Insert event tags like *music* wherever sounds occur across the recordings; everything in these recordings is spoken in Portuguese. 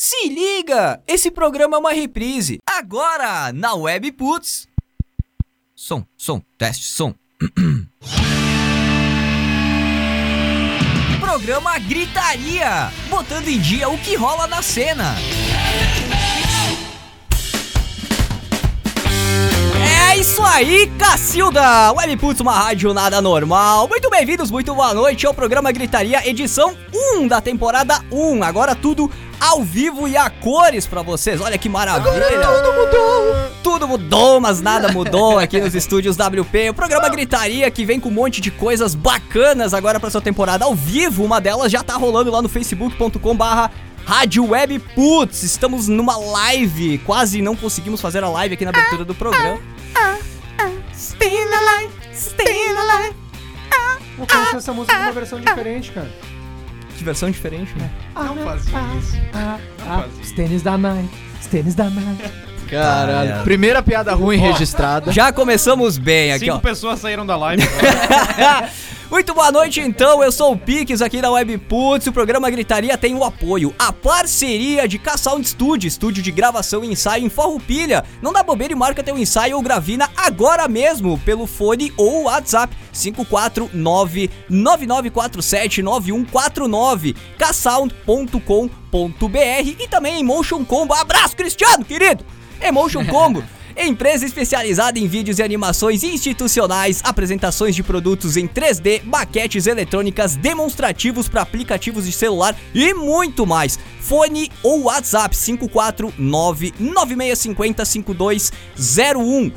Se liga! Esse programa é uma reprise. Agora, na Web Putz. Som, som, teste, som. *clears throat* programa Gritaria, botando em dia o que rola na cena. É isso aí, Cacilda! Webputs, uma rádio nada normal. Muito bem-vindos, muito boa noite ao programa Gritaria, edição 1 da temporada 1. Agora tudo ao vivo e a cores pra vocês. Olha que maravilha. Agora tudo mudou. Tudo mudou, mas nada mudou aqui nos estúdios WP. O programa Gritaria que vem com um monte de coisas bacanas agora pra sua temporada ao vivo. Uma delas já tá rolando lá no facebook.com barra Rádio Web Putz. Estamos numa live. Quase não conseguimos fazer a live aqui na abertura do programa. Stay alive, stay alive. Eu conheço essa música com uma versão diferente, cara. Que versão diferente, né? Não fazia isso. Ah, ah, os tênis da Nike, os tênis da Nike. Caralho. Primeira piada ruim registrada. Já começamos bem aqui, Cinco ó. pessoas saíram da live. *laughs* Muito boa noite, então. Eu sou o Pix aqui da Webputs. O programa Gritaria tem o apoio, a parceria de K-Sound Studio, estúdio de gravação e ensaio em Farroupilha. Não dá bobeira e marca teu ensaio ou gravina agora mesmo pelo fone ou WhatsApp 549-9947-9149 ksound.com.br e também Emotion Combo. Abraço, Cristiano, querido! Emotion Combo. Empresa especializada em vídeos e animações institucionais, apresentações de produtos em 3D, maquetes eletrônicas, demonstrativos para aplicativos de celular e muito mais. Fone ou WhatsApp 549-9650-5201.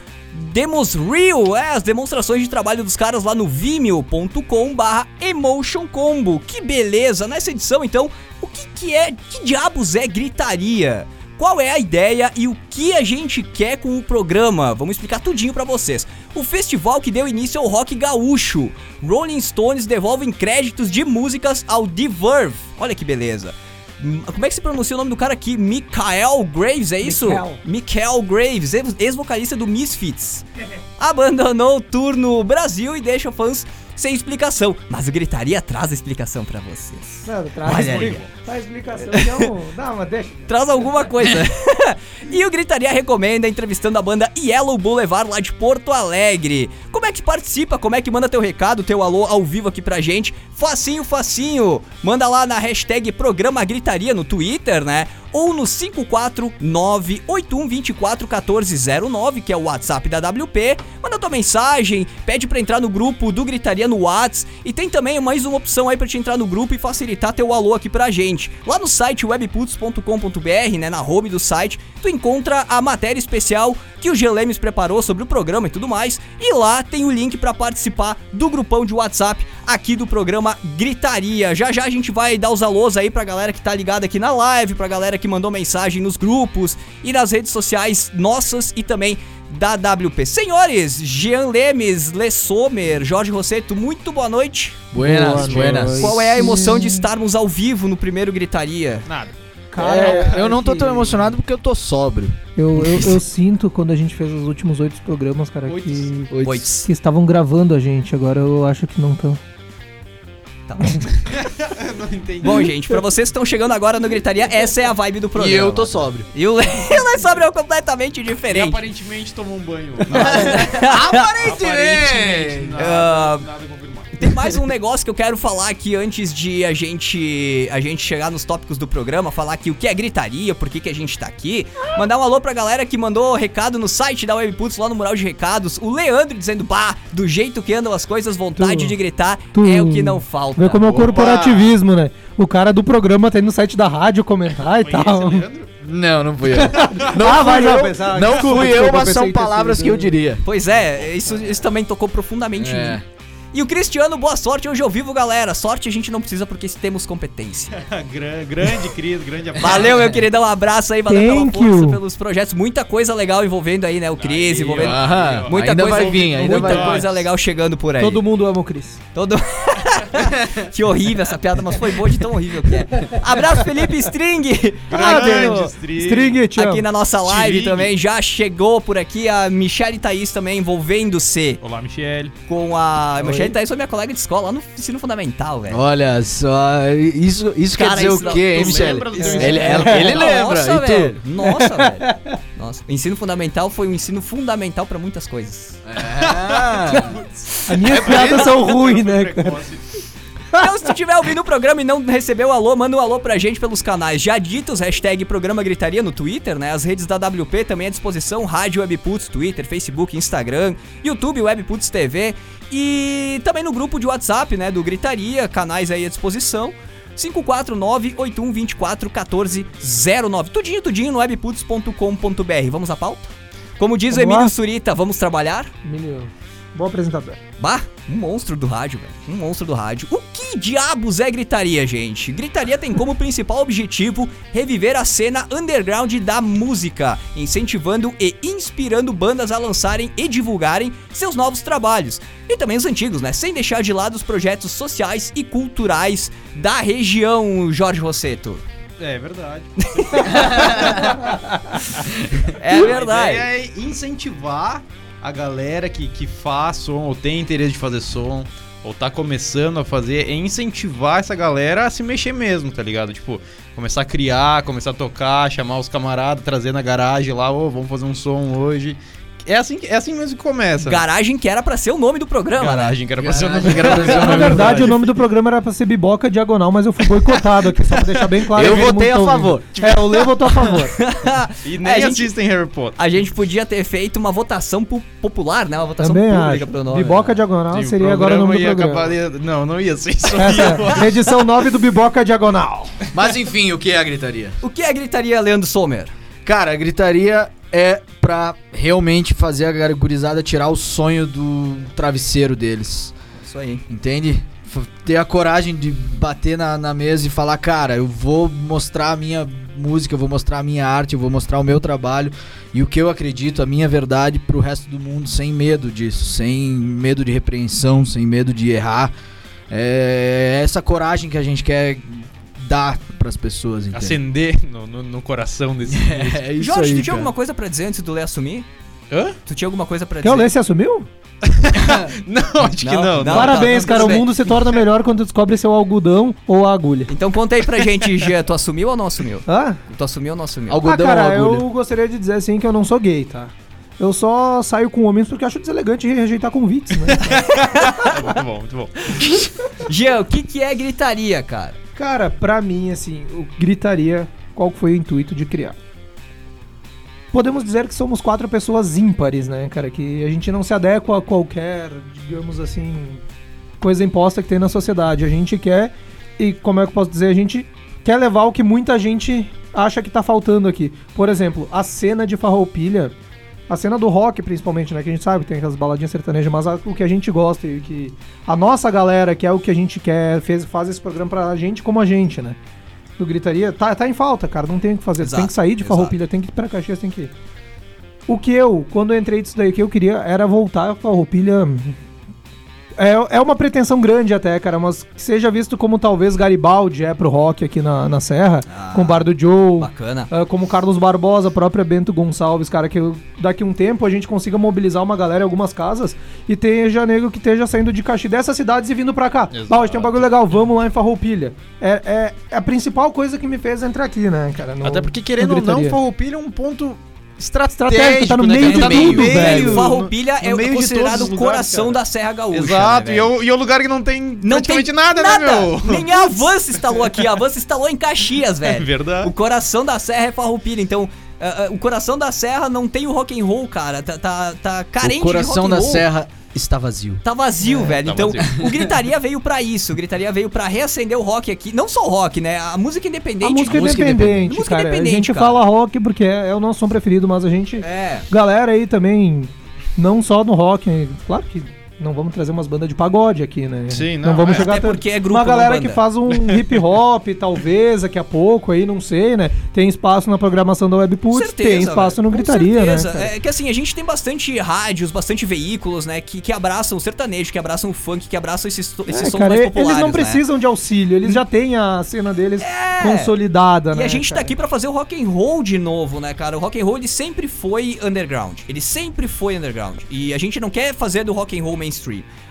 Demos Real, é, as demonstrações de trabalho dos caras lá no vimeo.com barra Emotion Combo. Que beleza! Nessa edição, então, o que, que é, que diabos é gritaria? Qual é a ideia e o que a gente quer com o programa? Vamos explicar tudinho pra vocês. O festival que deu início ao rock gaúcho. Rolling Stones devolvem créditos de músicas ao The Verve. Olha que beleza. Hum, Como é que se pronuncia o nome do cara aqui? Michael Graves, é isso? Michael. Michael Graves, ex- ex-vocalista do Misfits. *laughs* Abandonou o tour no Brasil e deixa fãs sem explicação. Mas o Gritaria traz a explicação pra vocês. Não, traz, Olha aí. explica, traz explicação. Então, *laughs* não, mas deixa. traz alguma coisa. *laughs* e o Gritaria recomenda entrevistando a banda Yellow Boulevard lá de Porto Alegre. Como é que participa? Como é que manda teu recado, teu alô ao vivo aqui pra gente? Facinho, facinho. Manda lá na hashtag Programa Gritaria no Twitter, né? Ou no 549-8124-1409, que é o WhatsApp da WP. Manda tua mensagem, pede pra entrar no grupo do Gritaria no Whats. E tem também mais uma opção aí pra te entrar no grupo e facilitar teu alô aqui pra gente. Lá no site webputs.com.br, né, na home do site, tu encontra a matéria especial que o Gelemes preparou sobre o programa e tudo mais. E lá tem o link pra participar do grupão de WhatsApp aqui do programa Gritaria. Já já a gente vai dar os alôs aí pra galera que tá ligada aqui na live, pra galera que mandou mensagem nos grupos e nas redes sociais nossas e também da WP. Senhores, Jean Lemes, Le Sommer, Jorge Rosseto, muito boa noite. Buenas, Boa buenas. noite. Qual é a emoção de estarmos ao vivo no primeiro Gritaria? Nada. Cara, É, eu não tô tão emocionado porque eu tô sóbrio. Eu, eu, eu *laughs* sinto quando a gente fez os últimos oito programas, cara, Oito. que, Oito. que estavam gravando a gente. Agora eu acho que não estão. Tá. *laughs* não entendi. Bom, gente, pra vocês que estão chegando agora no Gritaria, essa é a vibe do programa. E eu tô sóbrio. E o Le o Le Sommer é completamente E diferente. aparentemente tomou um banho. *laughs* Aparentemente! Nada, Ah, nada. Tem mais um negócio que eu quero falar aqui antes de a gente a gente chegar nos tópicos do programa, falar aqui o que é gritaria, por que, que a gente tá aqui. Mandar um alô pra galera que mandou recado no site da Webputs, lá no mural de recados. O Leandro dizendo, pá, do jeito que andam as coisas, vontade Tu- de gritar tu- é o que não falta. Vê como é o corporativismo, né? O cara do programa tá indo no site da rádio comentar e tal. Leandro? Não, não fui eu. *laughs* Não Ah, fui eu, pensar. não fui eu, mas são que palavras sido que eu diria. Pois é, isso, isso também tocou profundamente em É. mim. E o Cristiano, boa sorte hoje ao vivo, galera. Sorte a gente não precisa porque temos competência. *laughs* Gran- grande Cris, grande abraço. Valeu, meu queridão. Um abraço aí, valeu Thank pela força, you. pelos projetos. Muita coisa legal envolvendo aí, né? O Cris, envolvendo. Aham, Muita ainda coisa, vai vir, ainda muita vai vir. coisa legal chegando por aí. Todo mundo ama o Cris. Todo... *laughs* *laughs* que horrível essa piada, mas foi boa de tão horrível que é. Abraço, Felipe String! Grande. String. String. Aqui na nossa live String. também já chegou por aqui a Michelle Thaís também envolvendo-se Olá, Michele. com a. Michelle Thaís foi minha colega de escola lá no ensino fundamental, velho. Olha só, isso, isso quer Cara, dizer isso o quê, hein, teu Ele, ele, ele lembra, Nossa, e tu? velho. Nossa, velho. Nossa, o ensino fundamental foi um ensino fundamental pra muitas coisas. Ah, *laughs* As minhas piadas são ruins, né, cara? Precoce. Então, se tu estiver ouvindo o programa e não recebeu o alô, manda um alô pra gente pelos canais já ditos, hashtag Programa Gritaria no Twitter, né? As redes da WP também à disposição, Rádio Webputs, Twitter, Facebook, Instagram, YouTube, Webputs TV e também no grupo de WhatsApp, né, do Gritaria, canais aí à disposição. 549-8124-1409. Tudinho, tudinho no webputs.com.br. Vamos à pauta? Como diz o Vamos Emílio lá? Surita, vamos trabalhar? Emílio, bom apresentador. Bah, um monstro do rádio, velho. Um monstro do rádio. O que diabos é gritaria, gente? Gritaria tem como principal objetivo reviver a cena underground da música, incentivando e inspirando bandas a lançarem e divulgarem seus novos trabalhos. E também os antigos, né? Sem deixar de lado os projetos sociais e culturais da região, Jorge Rosseto. É verdade. *laughs* É A verdade. ideia é incentivar a galera que, que faz som ou tem interesse de fazer som ou tá começando a fazer, é incentivar essa galera a se mexer mesmo, tá ligado? Tipo, começar a criar, começar a tocar, chamar os camaradas, trazer na garagem lá, ô, vamos fazer um som hoje. É assim, é assim mesmo que começa. Garagem que era pra ser o nome do programa. né? Garagem, que era pra ser o nome Garagem, que era pra ser o Na verdade, o nome do programa era pra ser Biboca Diagonal, mas eu fui boicotado aqui, só pra deixar bem claro. Eu votei a tá favor. É, o Leo votou a favor. *laughs* E É, nem a gente- assistem Harry Potter. A gente podia ter feito uma votação pu- popular, né? Uma votação Também pública acho. pro nome. Biboca né? Diagonal Sim, seria agora o nome do programa. acabar- Não, não ia ser isso. Essa *laughs* é a edição 9 do Biboca Diagonal. Mas enfim, o que é a gritaria? O que é gritaria, Leandro Sommer? Cara, a gritaria é pra realmente fazer a gurizada tirar o sonho do travesseiro deles. Isso aí. Entende? Ter a coragem de bater na, na mesa e falar, cara, eu vou mostrar a minha música, eu vou mostrar a minha arte, eu vou mostrar o meu trabalho e o que eu acredito, a minha verdade pro resto do mundo sem medo disso, sem medo de repreensão, sem medo de errar. É essa coragem que a gente quer dar pras pessoas, entende? Acender no, no, no coração desse. *laughs* É isso Jorge, aí, tu tinha cara. alguma coisa pra dizer antes do Lê assumir? Hã? Tu tinha alguma coisa pra Quer o dizer? Lê se assumiu? *laughs* Não, acho que Não, não. não. Parabéns, tá, cara. O mundo se torna melhor quando descobre seu algodão ou a agulha. Então conta aí pra gente, *laughs* Jean, tu assumiu ou não assumiu? Hã? Tu assumiu ou não assumiu? Algodão ah, cara, ou agulha? eu gostaria de dizer assim que eu não sou gay, tá? Eu só saio com homens porque acho deselegante rejeitar convites, né? Muito bom, muito bom. Jean, o que que é gritaria, cara? Cara, pra mim, assim, gritaria, qual foi o intuito de criar? Podemos dizer que somos quatro pessoas ímpares, né, cara? Que a gente não se adequa a qualquer, digamos assim, coisa imposta que tem na sociedade. A gente quer, e como é que eu posso dizer? A gente quer levar o que muita gente acha que tá faltando aqui. Por exemplo, a cena de Farroupilha, a cena do rock principalmente, né? Que a gente sabe, tem aquelas baladinhas sertanejas, mas o que a gente gosta e que a nossa galera, que é o que a gente quer, fez, faz esse programa pra gente como a gente, né? Do Gritaria, tá, tá em falta, cara, não tem o que fazer. Exato, tem que sair de exato. Farroupilha, tem que ir pra Caxias, tem que ir. O que eu, quando eu entrei disso daí, o que eu queria era voltar a Farroupilha... É, é uma pretensão grande até, cara, mas que seja visto como talvez Garibaldi é pro rock aqui na, na Serra, Ah, com o Bar do Joe, Bacana. ah, como Carlos Barbosa, a própria Bento Gonçalves, cara, que daqui a um tempo a gente consiga mobilizar uma galera em algumas casas e tenha nego que esteja saindo de Caxi dessas cidades e vindo pra cá. Exato. Bah, hoje tem um bagulho legal, vamos lá em Farroupilha. É, é, é a principal coisa que me fez entrar aqui, né, cara? no- Até porque, querendo ou não. Farroupilha é um ponto Estratégico, estratégico. tá no né, meio de Tá no tudo, meio, velho. no- Farroupilha é no meio de considerado o lugares, coração cara. da Serra Gaúcha. Exato, né, e, é o, e é o lugar que não tem Não tem praticamente nada, né, meu? Nem a Avança instalou aqui. A Avança instalou em Caxias, É velho. verdade. O coração da Serra é Farroupilha. Então, ah, ah, o coração da Serra não tem o rock and roll, cara. Tá, tá, tá carente O coração de da rock and roll. serra está vazio. Tá vazio, velho. tá então, vazio. o Gritaria *laughs* veio pra isso. O Gritaria veio pra reacender o rock aqui. Não só o rock, né? A música independente. A música música independente, Música cara. independente, a gente cara. fala rock porque é, é o nosso som preferido, mas a gente... É. Galera aí também, não só no rock, claro que não vamos trazer umas bandas de pagode aqui, né? Sim, não, não, vamos é. chegar Até porque é grupo, Uma galera banda. que faz um *laughs* hip hop, talvez, daqui a pouco aí, não sei, né? Tem espaço na programação da Webput, tem espaço velho, no Gritaria, né? cara? É que assim, a gente tem bastante rádios, bastante veículos, né? Que, que abraçam o sertanejo, que abraçam o funk, que abraçam esses, esses É, sons cara, mais e- populares. eles não né? precisam de auxílio, eles já têm a cena deles É. consolidada, E né? a gente tá cara? aqui pra fazer o rock and roll de novo, né, cara? O rock and roll ele sempre foi underground. Ele sempre foi underground. E a gente não quer fazer do rock and roll mainstream.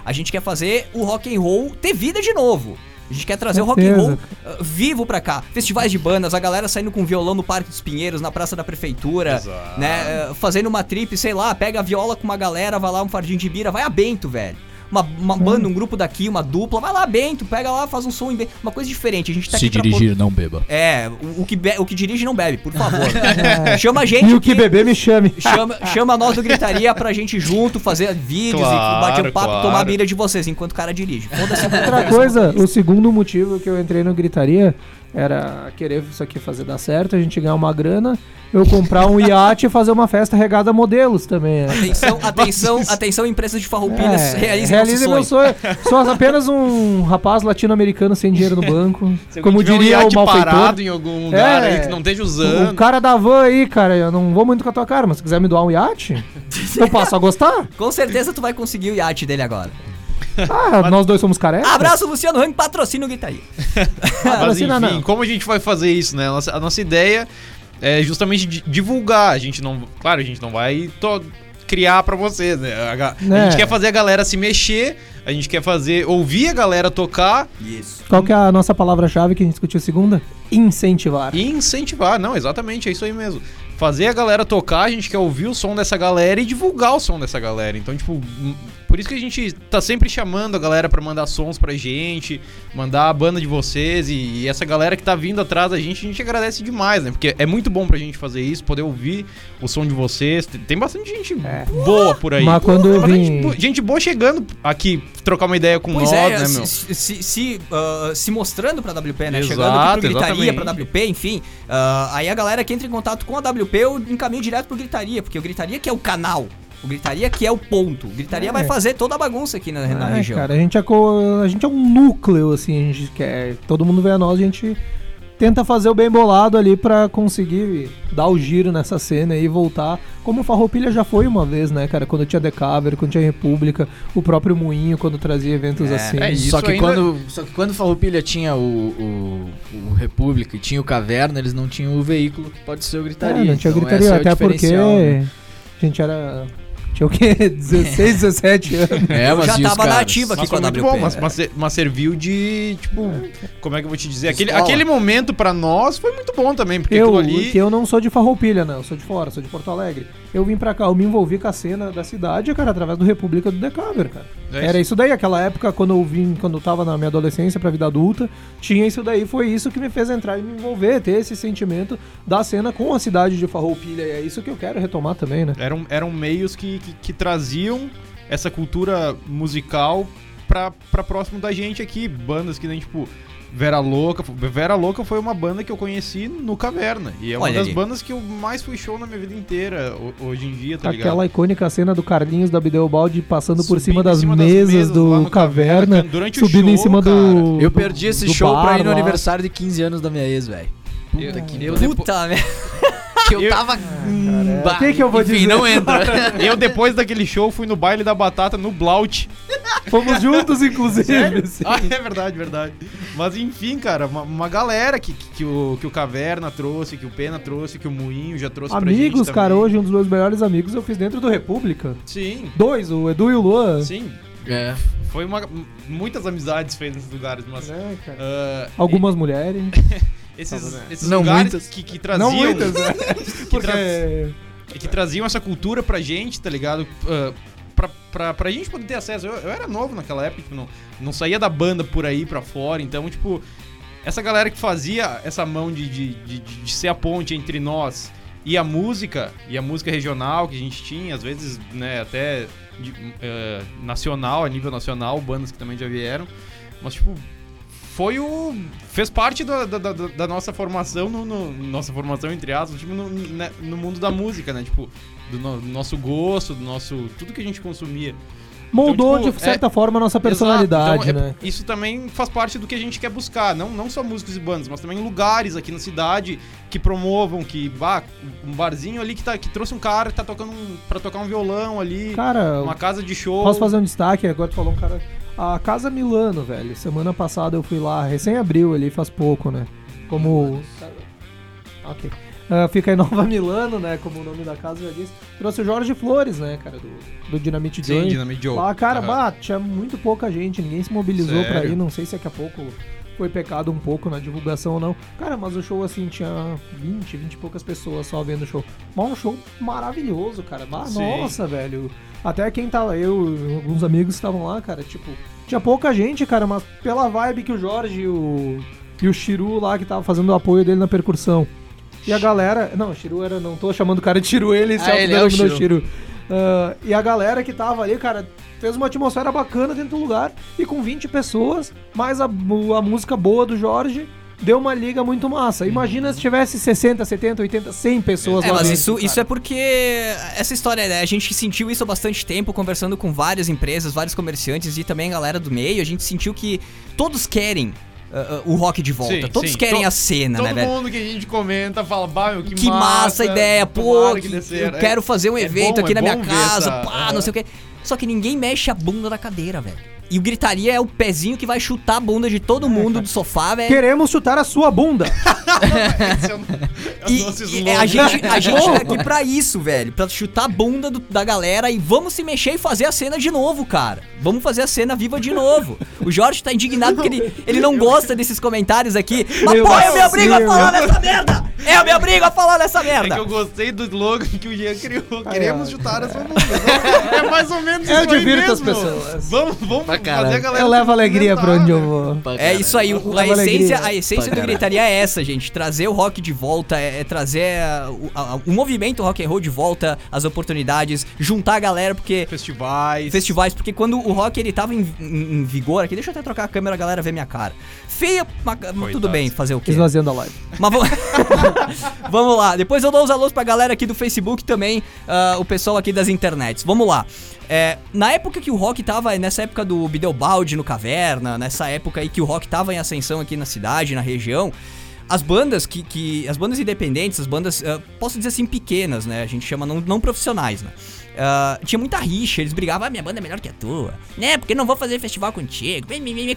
A gente quer fazer o rock and roll ter vida de novo. A gente quer trazer o rock and Certeza. roll uh, vivo pra cá. Festivais de bandas, a galera saindo com violão no Parque dos Pinheiros, na Praça da Prefeitura, Exato. né? uh, fazendo uma trip, sei lá, pega a viola com uma galera, vai lá um fardinho de bira, vai a Bento, velho. Uma, uma banda, um grupo daqui, uma dupla, vai lá, Bento, pega lá, faz um som em Bento. Uma coisa diferente. A gente tá Se aqui pra dirigir, não beba. é, o, o que be- o que dirige não bebe, por favor. *laughs* Chama a gente. E o que aqui, beber me chame. Chama, chama nós do Gritaria pra gente junto fazer vídeos e Claro, bater um papo claro. tomar a mira de vocês enquanto o cara dirige. Outra coisa, o segundo motivo que eu entrei no Gritaria era querer isso aqui fazer dar certo, a gente ganhar uma grana, eu comprar um iate e fazer uma festa regada a modelos também. né? Atenção, *laughs* atenção, atenção, empresas de farroupilhas, É, realizem realize meu sonho. sonho. Sou apenas um rapaz latino-americano sem dinheiro no banco. *laughs* Se como tiver um diria o malfeitor. parado em algum lugar É. aí que não esteja O usando. cara da van aí, cara, eu não vou muito com a tua cara, mas se quiser me doar um iate, eu passo a gostar. *laughs* Com certeza tu vai conseguir o iate dele agora. *laughs* Ah, nós dois somos carecas. Abraço, Luciano Hang, patrocina o Gritaria. Mas *laughs* Patrocina enfim, não. como a gente vai fazer isso, né? A nossa, a nossa ideia é justamente di- divulgar. A gente não. Claro, a gente não vai to- criar pra vocês, né? A, ga- a É. gente quer fazer a galera se mexer, a gente quer fazer. ouvir a galera tocar Isso. Qual que é a nossa palavra-chave que a gente discutiu segunda? Incentivar. e incentivar. Não, exatamente, é isso aí mesmo. Fazer a galera tocar, a gente quer ouvir o som dessa galera e divulgar o som dessa galera. Então, tipo, por isso que a gente tá sempre chamando a galera pra mandar sons pra gente, mandar a banda de vocês e, e essa galera que tá vindo atrás da gente, a gente agradece demais, né? Porque é muito bom pra gente fazer isso, poder ouvir o som de vocês. Tem, tem bastante gente É. boa por aí. Mas quando Tem eu bastante vim- gente boa chegando aqui trocar uma ideia com Pois nós, é, né, se, meu? se, se, se, ah, se mostrando pra WP, né? Exato, Chegando aqui pro Gritaria, exatamente. pra WP, enfim. ah, aí a galera que entra em contato com a WP, eu encaminho direto pro Gritaria, porque o Gritaria que é o canal. O Gritaria que é o ponto. O Gritaria É. vai fazer toda a bagunça aqui na, na É, região. cara, a gente é, co- a gente é um núcleo, assim, a gente quer. Todo mundo vem a nós, a gente tenta fazer o bem bolado ali pra conseguir dar o giro nessa cena e voltar. Como o Farroupilha já foi uma vez, né, cara? Quando tinha The Cover, quando tinha República, o próprio Moinho, quando trazia eventos É, assim. é isso. só, que ainda- quando, só que quando Farroupilha tinha o, o, o República e tinha o Caverna, eles não tinham o veículo que pode ser o Gritaria. É, não tinha Então, gritaria, é o até porque né? a gente era. Tinha o quê? *laughs* 16, 17 anos. *laughs* É, mas já tava na ativa aqui Mas com foi a muito WP. bom, mas, mas, mas serviu de, tipo, como é que eu vou te dizer? Aquele, Escola. aquele momento pra nós foi muito bom também, porque Eu, ali... que eu não sou de Farroupilha, não. Eu sou de fora, sou de Porto Alegre. Eu vim pra cá, eu me envolvi com a cena da cidade, cara, através do República do Decaver, cara. É Era isso daí, aquela época, quando eu vim, quando eu tava na minha adolescência pra vida adulta, tinha isso daí, foi isso que me fez entrar e me envolver, ter esse sentimento da cena com a cidade de Farroupilha. E é isso que eu quero retomar também, né? Eram, eram meios que, que, que traziam essa cultura musical pra, pra próximo da gente aqui. Bandas que nem, tipo, Vera Louca. Vera Louca foi uma banda que eu conheci no Caverna. E é uma Olha das ali. bandas que eu mais fui show na minha vida inteira, ho- hoje em dia, tá Aquela ligado? icônica cena do Carlinhos da Bideobaldi passando por Subindo cima em das cima das mesas mesas lá do Caverna, Caverna, durante o subindo em show, cima cara. do. Eu perdi esse show pra bar ir no lá. aniversário de 15 anos da minha ex, velho. Eu- Puta que eu. Puta merda. Que eu eu- tava. hum, bah, o que que eu vou enfim, dizer? não entra. *laughs* Eu, depois daquele show, fui no baile da batata no Blaut. Fomos juntos, inclusive. Ah, é verdade, verdade. Mas enfim, cara, uma, uma galera que, que, que o, que o Caverna trouxe, que o Pena trouxe, que o Moinho já trouxe pra gente Amigos, cara, também. hoje um dos meus melhores amigos eu fiz dentro do República. Sim, Dois, o Edu e o Luan. sim. É. Foi uma. Muitas amizades feitas nesses lugares, mas. É, cara. ah, Algumas mulheres. *laughs* esses, esses Não lugares muitas. que, que traziam. Não muitas, né? *laughs* que, tra- que traziam essa cultura pra gente, tá ligado? Ah, pra, pra, pra gente poder ter acesso. Eu, eu era novo naquela época, tipo, não, não saía da banda por aí pra fora, então, tipo, essa galera que fazia essa mão de, de, de, de- ser a ponte entre nós e a música, e a música regional que a gente tinha, às vezes, né, até de- eh, nacional, a nível nacional, bandas que também já vieram, mas, tipo, foi o. fez parte da, da, da- da nossa formação, no, no- nossa formação, entre aspas, tipo, no, né, no mundo da música, né, tipo, do, no- do nosso gosto, do nosso. tudo que a gente consumia. moldou Então, tipo, de certa forma a nossa personalidade, então, é- né? Isso também faz parte do que a gente quer buscar. Não, não só músicos e bandas, mas também lugares aqui na cidade que promovam, que. Ah, um barzinho ali que, tá, que trouxe um cara que tá tocando um, pra tocar um violão ali. Cara, uma casa de show. posso fazer um destaque? Agora tu falou um cara. A Casa Milano, velho. Semana passada eu fui lá, recém abriu ali, faz pouco, né? Como. Ok. Ah, fica em Nova Milano, né? Como o nome da casa já disse. Trouxe o Jorge Flores, né, cara? Do, do Dynamite Sim, Joy. Dynamite Joe. Lá, cara, Aham. bah, tinha muito pouca gente, ninguém se mobilizou pra Sério? ir. Não sei se daqui a pouco foi pecado um pouco na divulgação ou não. Cara, mas o show assim tinha 20, 20 e poucas pessoas só vendo o show. Mas um show maravilhoso, cara. Bah, Sim. nossa, velho. Até quem tava, eu e alguns amigos estavam lá, cara, tipo, tinha pouca gente, cara, mas pela vibe que o Jorge e o, e o Chiru lá que tava fazendo o apoio dele na percussão. E a galera. Não, o Chiru era. Não tô chamando o cara de Chiru, ele se Ah, ele é o Chiru. Chiru. Ah, e a galera que tava ali, cara, fez uma atmosfera bacana dentro do lugar. E com 20 pessoas, mais a, a música boa do Jorge, deu uma liga muito massa. Imagina se tivesse 60, 70, 80, 100 pessoas É, lá mas dentro, isso, cara. isso é porque essa história, né, a gente sentiu isso há bastante tempo, conversando com várias empresas, vários comerciantes e também a galera do meio. A gente sentiu que todos querem ah, ah, o rock de volta, Sim, todos sim. querem To- a cena, Todo né, velho? mundo que a gente comenta fala, bah, meu, que, Que massa a ideia, pô, que certo." eu quero fazer um É evento bom, aqui é na minha casa, essa- pá, é. não sei o quê. Só que ninguém mexe a bunda da cadeira, velho. E o gritaria é o pezinho que vai chutar a bunda de todo mundo do sofá, velho. Queremos chutar a sua bunda. *laughs* Esse é o- *laughs* é o E, nosso e slogan. a gente, a *laughs* gente tá aqui pra isso, velho. Pra chutar a bunda do- da galera e vamos se mexer e fazer a cena de novo, cara. Vamos fazer a cena viva de novo. O Jorge tá indignado porque ele, ele não gosta desses comentários aqui. Mas, Meu pô, eu me obrigo a falar nessa merda! Eu me obrigo a falar nessa É merda! que eu gostei do slogan que o Jean criou. Ai, Queremos ai. chutar essa bunda. É mais ou menos Eu isso aí divirto as mesmo. pessoas. Vamos, vamos fazer caralho. a galera Eu levo alegria pra onde eu né? vou. Pra É isso aí, o- a essência, a essência do gritaria é essa, gente. Trazer o rock de volta, é, é trazer a- o, a- o movimento rock and roll de volta, as oportunidades, juntar a galera, porque Festivais. festivais, porque quando o rock ele tava em, em- em vigor aqui, deixa eu até trocar a câmera, a galera ver minha cara. Feia, mas tudo bem, fazer o quê? Esvaziando a live. Mas vamos... *laughs* vamos lá, depois eu dou os alôs pra galera aqui do Facebook também, ah, o pessoal aqui das internets. Vamos lá. É, na época que o rock tava, nessa época do Bideobaldi no Caverna, nessa época aí que o rock tava em ascensão aqui na cidade, na região, as bandas que, que as bandas independentes, as bandas, ah, posso dizer assim, pequenas, né? A gente chama não, não profissionais, né? Ah, tinha muita rixa, eles brigavam, ah, minha banda é melhor que a tua, né? Porque não vou fazer festival contigo.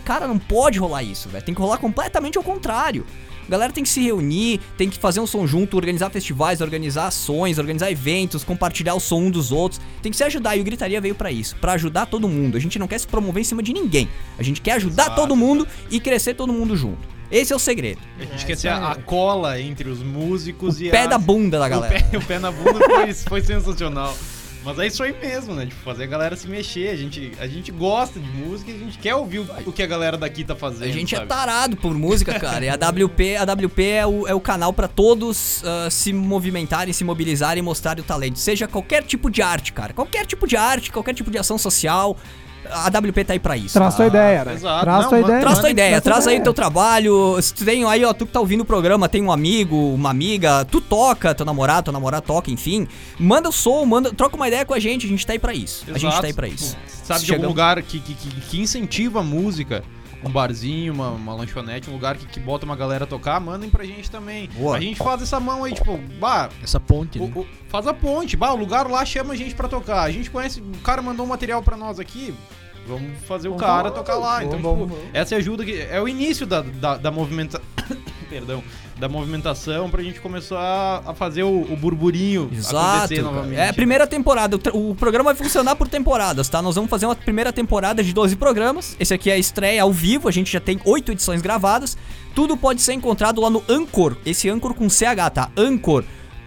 Cara, não pode rolar isso, velho. Tem que rolar completamente ao contrário. A galera tem que se reunir, tem que fazer um som junto, organizar festivais, organizar ações, organizar eventos, compartilhar o som um dos outros. Tem que se ajudar e o Gritaria veio pra isso, pra ajudar todo mundo. A gente não quer se promover em cima de ninguém. A gente quer ajudar Exato, todo mundo e crescer todo mundo junto. Esse é o segredo. A gente quer ser a, a cola entre os músicos e Pé a... da bunda da O galera. pé, o pé na bunda foi, foi sensacional. *laughs* Mas é isso aí mesmo, né? Tipo, fazer a galera se mexer. A gente, a gente gosta de música e a gente quer ouvir o, o que a galera daqui tá fazendo. A gente é sabe? tarado por música, cara. E a WP, a WP é o, é o canal pra todos ah, se movimentarem, se mobilizarem e mostrarem o talento. Seja qualquer tipo de arte, cara. Qualquer tipo de arte, qualquer tipo de ação social. A WP tá aí pra isso. Traz tua ideia, né? exato. Traz tua ideia. Traz tua ideia, traz aí o teu trabalho. Se tu tem aí, ó, tu que tá ouvindo o programa, tem um amigo, uma amiga, tu toca, teu namorado, tua namorada toca, enfim. Manda o som, manda, troca uma ideia com a gente, a gente tá aí pra isso. A gente tá aí pra isso. Sabe de Chegamos- algum lugar que, que, que, que incentiva a música? Um barzinho, uma, uma lanchonete, um lugar que, que bota uma galera a tocar, mandem pra gente também. Boa. A gente faz essa mão aí, tipo, bah, Essa ponte, o- né? o- faz a ponte, bah, o lugar lá chama a gente pra tocar. A gente conhece, o cara mandou um material pra nós aqui, vamos fazer o cara tocar lá. Então, Vamos, tipo, essa ajuda que é o início da, da, da movimenta... *coughs* Perdão, da movimentação pra gente começar a fazer o, o burburinho Exato. novamente. É a primeira temporada. O, o programa vai funcionar por temporadas, tá? Nós vamos fazer uma primeira temporada de 12 programas. Esse aqui é a estreia ao vivo. A gente já tem oito edições gravadas. Tudo pode ser encontrado lá no Anchor. Esse Anchor com CH, tá?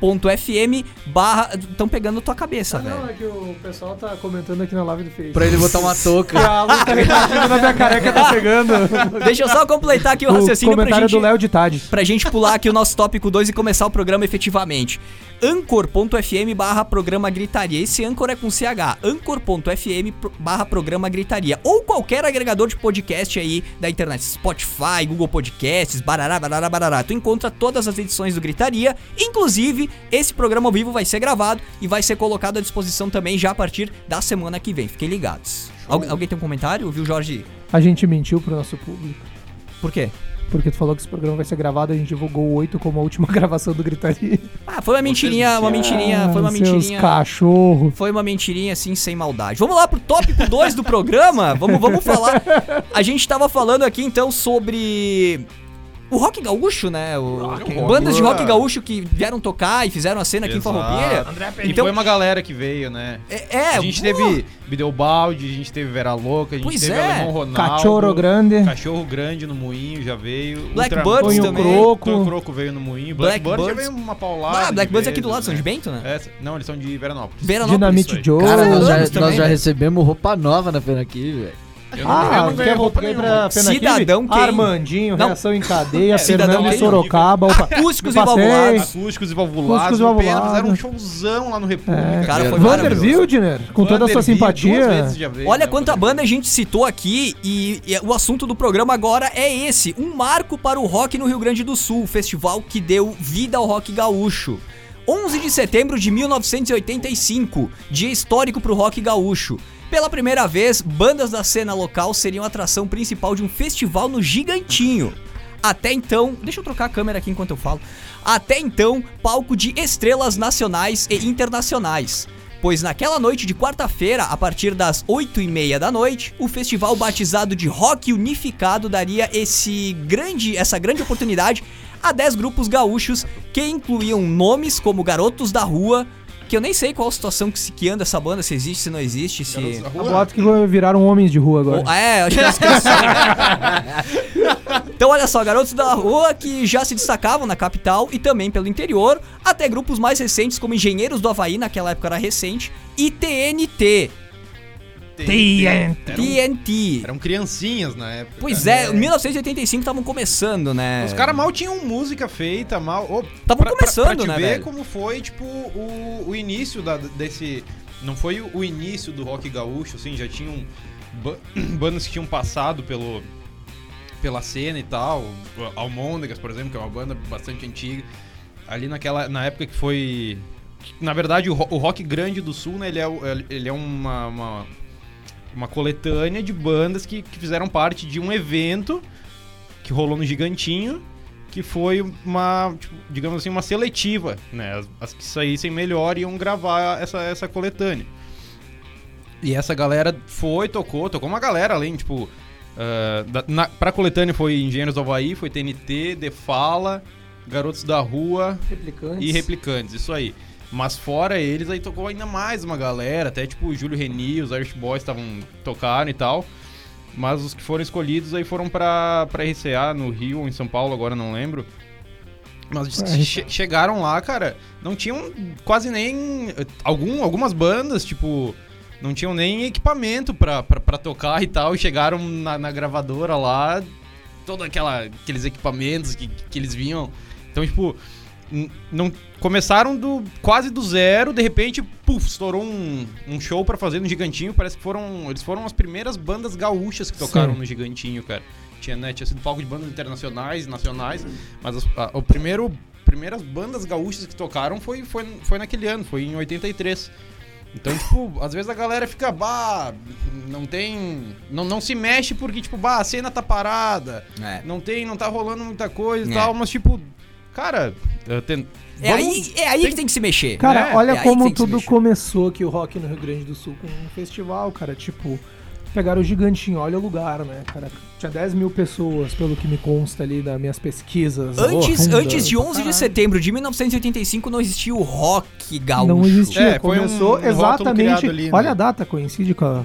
Anchor.fm barra. Estão pegando tua cabeça, Ah, não, é que o pessoal tá comentando aqui na live do Face. Pra ele botar uma touca. *laughs* a luz tá refletindo na minha careca tá pegando. *laughs* Deixa eu só completar aqui o o raciocínio pra comentário gente. do Léo de Tade. pra gente pular aqui o nosso tópico 2 e começar o programa efetivamente. Anchor.fm barra programa gritaria. Esse Anchor é com CH. Anchor.fm barra programa gritaria. Ou qualquer agregador de podcast aí da internet. Spotify, Google Podcasts, barará, barará, barará. Tu encontra todas as edições do Gritaria. Inclusive, esse programa ao vivo vai ser gravado e vai ser colocado à disposição também já a partir da semana que vem. Fiquem ligados. Algu- alguém tem um comentário? Viu, Jorge? A gente mentiu pro nosso público. Por quê? Porque tu falou que esse programa vai ser gravado, a gente divulgou o 8 como a última *laughs* gravação do Gritaria. Ah, foi uma mentirinha, uma mentirinha, foi uma Ah, seus mentirinha. cachorro. Foi uma mentirinha assim, sem maldade. Vamos lá pro tópico 2 do programa? Vamos, vamos falar. A gente tava falando aqui então sobre. O rock gaúcho, né? O, Rock bandas de rock gaúcho. que vieram tocar e fizeram a cena aqui Exato. em Farroupilha. E Então- foi uma galera que veio, né? É, é, a gente boa. teve Bideobaldi, a gente teve Vera Louca, a gente Pois teve é. Alemão Ronaldo. Cachorro grande. Cachorro Grande no Moinho já veio. Blackbirds também. Croco. Tonho Croco veio no Moinho. Blackbirds. Blackbird já veio uma paulada. Ah, Blackbirds é aqui do lado, São de né? Bento, né? É, não, eles são de Veranópolis. Veranópolis. Dinamite. Joe. Cara, nós já, também, nós já né? recebemos roupa nova na pena aqui, velho. Eu não- eu Ah, não quer roupa pra Pena Cidadão quem? Armandinho, Não. reação em cadeia, *laughs* Cidadão Fernando quem? Sorocaba. Opa, Acústicos e valvulados. Acústicos e Acústicos valvulados. e O Pena valvulados. fizeram um showzão lá no República. É. Cara, foi Vander. Wildner, com toda a sua simpatia. veio, Olha né, quanta Vander banda a gente citou aqui e, e o assunto do programa agora é esse, um marco para o rock no Rio Grande do Sul, o festival que deu vida ao rock gaúcho. 11 de setembro de 1985, dia histórico pro rock gaúcho. Pela primeira vez, bandas da cena local seriam atração principal de um festival no Gigantinho. Até então, deixa eu trocar a câmera aqui enquanto eu falo. Até então, palco de estrelas nacionais e internacionais. Pois naquela noite de quarta-feira, a partir das 8 e meia da noite, o festival batizado de Rock Unificado daria esse grande, essa grande oportunidade a 10 grupos gaúchos que incluíam nomes como Garotos da Rua, que eu nem sei qual a situação que, se, que anda essa banda, se existe, se não existe, se... A boato que viraram homens de rua agora. Oh, é, acho que as pessoas... *laughs* Então, olha só, garotos da rua que já se destacavam na capital e também pelo interior, até grupos mais recentes como Engenheiros do Havaí, naquela época era recente, e TNT, Eram, TNT. eram criancinhas na época. Pois é, em 1985 estavam começando, né? Os caras mal tinham música feita, mal. ô, Tavam pra- pra- começando, pra te né, ver velho? como foi, tipo, o, o início da, desse. Não foi o, início do rock gaúcho, assim, já tinham ba- *clears throat* bandas que tinham passado pelo, pela cena e tal. Almôndegas, por exemplo, que é uma banda bastante antiga. Ali naquela. Na época que foi. Na verdade, o, ro- o rock grande do sul, né, ele é, ele é uma, uma, uma coletânea de bandas que, que fizeram parte de um evento que rolou no Gigantinho, que foi uma, tipo, digamos assim, uma seletiva, né? As, as que saíssem melhor iam gravar essa, essa coletânea. E essa galera foi, tocou, tocou uma galera além, tipo. ah, da, na, pra coletânea foi Engenheiros do Havaí, foi TNT, The Fala, Garotos da Rua Replicantes. e Replicantes, isso aí. Mas fora eles, aí tocou ainda mais uma galera, até tipo o Júlio Reni, os Irish Boys estavam tocaram e tal. Mas os que foram escolhidos aí foram pra, pra RCA no Rio ou em São Paulo, agora não lembro. Mas É, che- chegaram lá, cara, não tinham quase nem. Algum, algumas bandas, tipo, não tinham nem equipamento pra, pra, pra tocar e tal, e chegaram na, na gravadora lá, todos aqueles equipamentos que, que eles vinham. Então, tipo, não começaram do quase do zero, de repente, puf, estourou um, um show pra fazer no Gigantinho. Parece que foram. Eles foram as primeiras bandas gaúchas que tocaram Sim. no Gigantinho, cara. Tinha, né, tinha sido palco de bandas internacionais, nacionais, mas as- a, o primeiro primeiras bandas gaúchas que tocaram foi, foi, foi naquele ano, foi em 83. Então, tipo, às vezes a galera fica, bah, não tem. Não, não se mexe porque, tipo, bah, a cena tá parada, É. não tem, não tá rolando muita coisa e É. tal, mas, tipo, cara, É vamos- aí, é aí tem- que tem que se mexer. Cara, É, olha é como tudo começou aqui o rock no Rio Grande do Sul com um festival, cara. Tipo, pegaram o gigantinho, olha o lugar, né, cara? Tinha 10 mil pessoas, pelo que me consta ali das minhas pesquisas. Antes, Profundas antes de pra 11 de setembro de 1985 não existia o rock gaúcho. Não existia, É, um- começou um rótulo exatamente. ali, né? Olha a data, coincide com a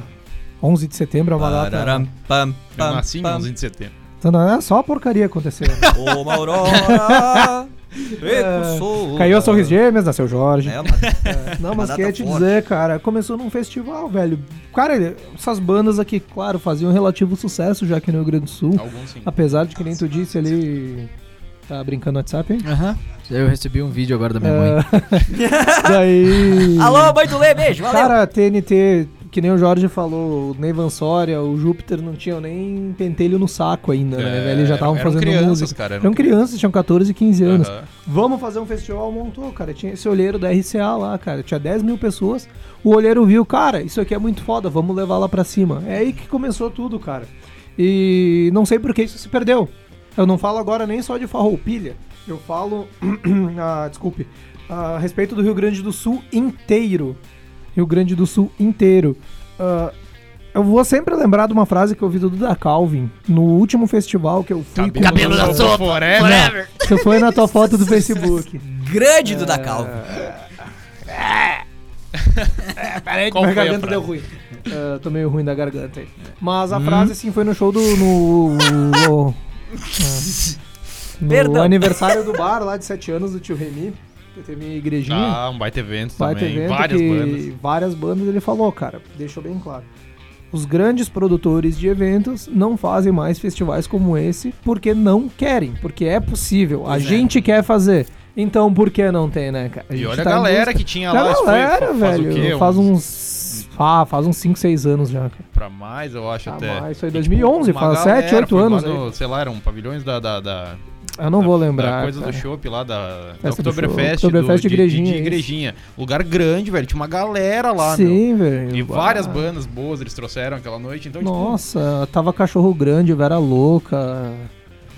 11 de setembro, é uma data. Pararam, pam, Eu pam, nasci em pam. 11 de setembro. Então não é só porcaria acontecendo. Uma aurora recursou. Caiu a Sorris Gêmeas, nasceu Jorge. É, uma- *laughs* Não, Uma mas queria te forte. dizer, cara, começou num festival, velho. Cara, essas bandas aqui, claro, faziam relativo sucesso já aqui no Rio Grande do Sul. Alguns sim. Apesar de que nem tu disse ali. Tá brincando no WhatsApp, hein? Aham. Eu recebi um vídeo agora da minha mãe. É, *laughs* Daí. *laughs* Alô, mãe do Lê, beijo, valeu. Cara, TNT que nem o Jorge falou, o Neivan Soria, o Júpiter não tinham nem pentelho no saco ainda, né? É, velho? Eles já estavam fazendo crianças, música. cara, eram Eram crianças, tinham 14, 15 anos. Aham. Vamos fazer um festival, montou, cara. Tinha esse olheiro da RCA lá, cara. Tinha 10 mil pessoas. O olheiro viu, cara, isso aqui é muito foda, vamos levar lá pra cima. É aí que começou tudo, cara. E não sei por que isso se perdeu. Eu não falo agora nem só de Farroupilha. Eu falo, *clears throat* ah, desculpe, a respeito do Rio Grande do Sul inteiro. Rio Grande do Sul inteiro. Ah, eu vou sempre lembrar de uma frase que eu ouvi do Duda Calvin no último festival que eu fui com Cabelo da sopa, forever. Você foi na tua foto do *laughs* Facebook. Grande do da Calvo. Peraí, Qual minha foi a garganta deu ruim. Ah, tô meio ruim da garganta aí. Mas a frase, assim, foi no show do. No, no, no Perdão. aniversário do bar lá de 7 anos do tio Remy. Teve minha igrejinha. Ah, um baita evento Vai também. evento Várias bandas. várias bandas ele falou, cara, deixou bem claro. Os grandes produtores de eventos não fazem mais festivais como esse porque não querem, porque é possível. a é. gente quer fazer. Então por que não tem, né, cara? E olha a tá em galera que tinha a lá. foi- galera, faz velho, quê? faz Uns- uns... Ah, faz uns 5, 6 anos já, cara. Pra mais, eu acho Ah, até. mais, isso aí E, 2011, uma faz galera, 7, 8 foi lá anos no, sei lá, eram pavilhões da. da, da Eu não vou da- lembrar. Da coisa cara. do chopp lá da, da Oktoberfest. Oktoberfest de Igrejinha, De, isso. igrejinha. Lugar grande, velho. Tinha uma galera lá, meu. Sim, velho. E várias Ah, bandas boas eles trouxeram aquela noite. Então, tipo, Nossa, tava Cachorro Grande, Vera Louca.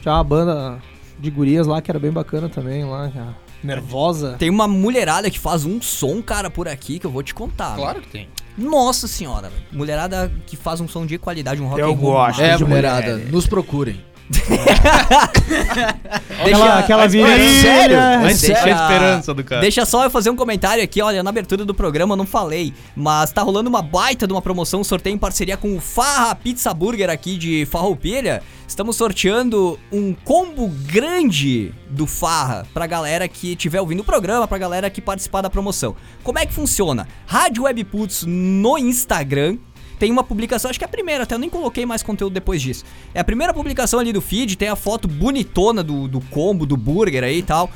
Tinha uma banda de gurias lá que era bem bacana também, lá. a Nervosa. Tem uma mulherada que faz um som, cara, por aqui que eu vou te contar. claro que tem. Nossa senhora, velho. Mulherada que faz um som de qualidade, um rock Eu and roll gosto. mais É, de mulherada, mulher. nos procurem. *laughs* Aquela, aquela virilha. sério? Mas deixa- a esperança do cara. Deixa só eu fazer um comentário aqui, olha, na abertura do programa eu não falei, mas tá rolando uma baita de uma promoção, um sorteio em parceria com o Farra Pizza Burger aqui de Farroupilha. Estamos sorteando um combo grande do Farra pra galera que estiver ouvindo o programa, pra galera que participar da promoção. Como é que funciona? Rádio Webputs no Instagram, tem uma publicação, acho que é a primeira, até eu nem coloquei mais conteúdo depois disso. É a primeira publicação ali do feed, tem a foto bonitona do, do combo, do burger aí e tal.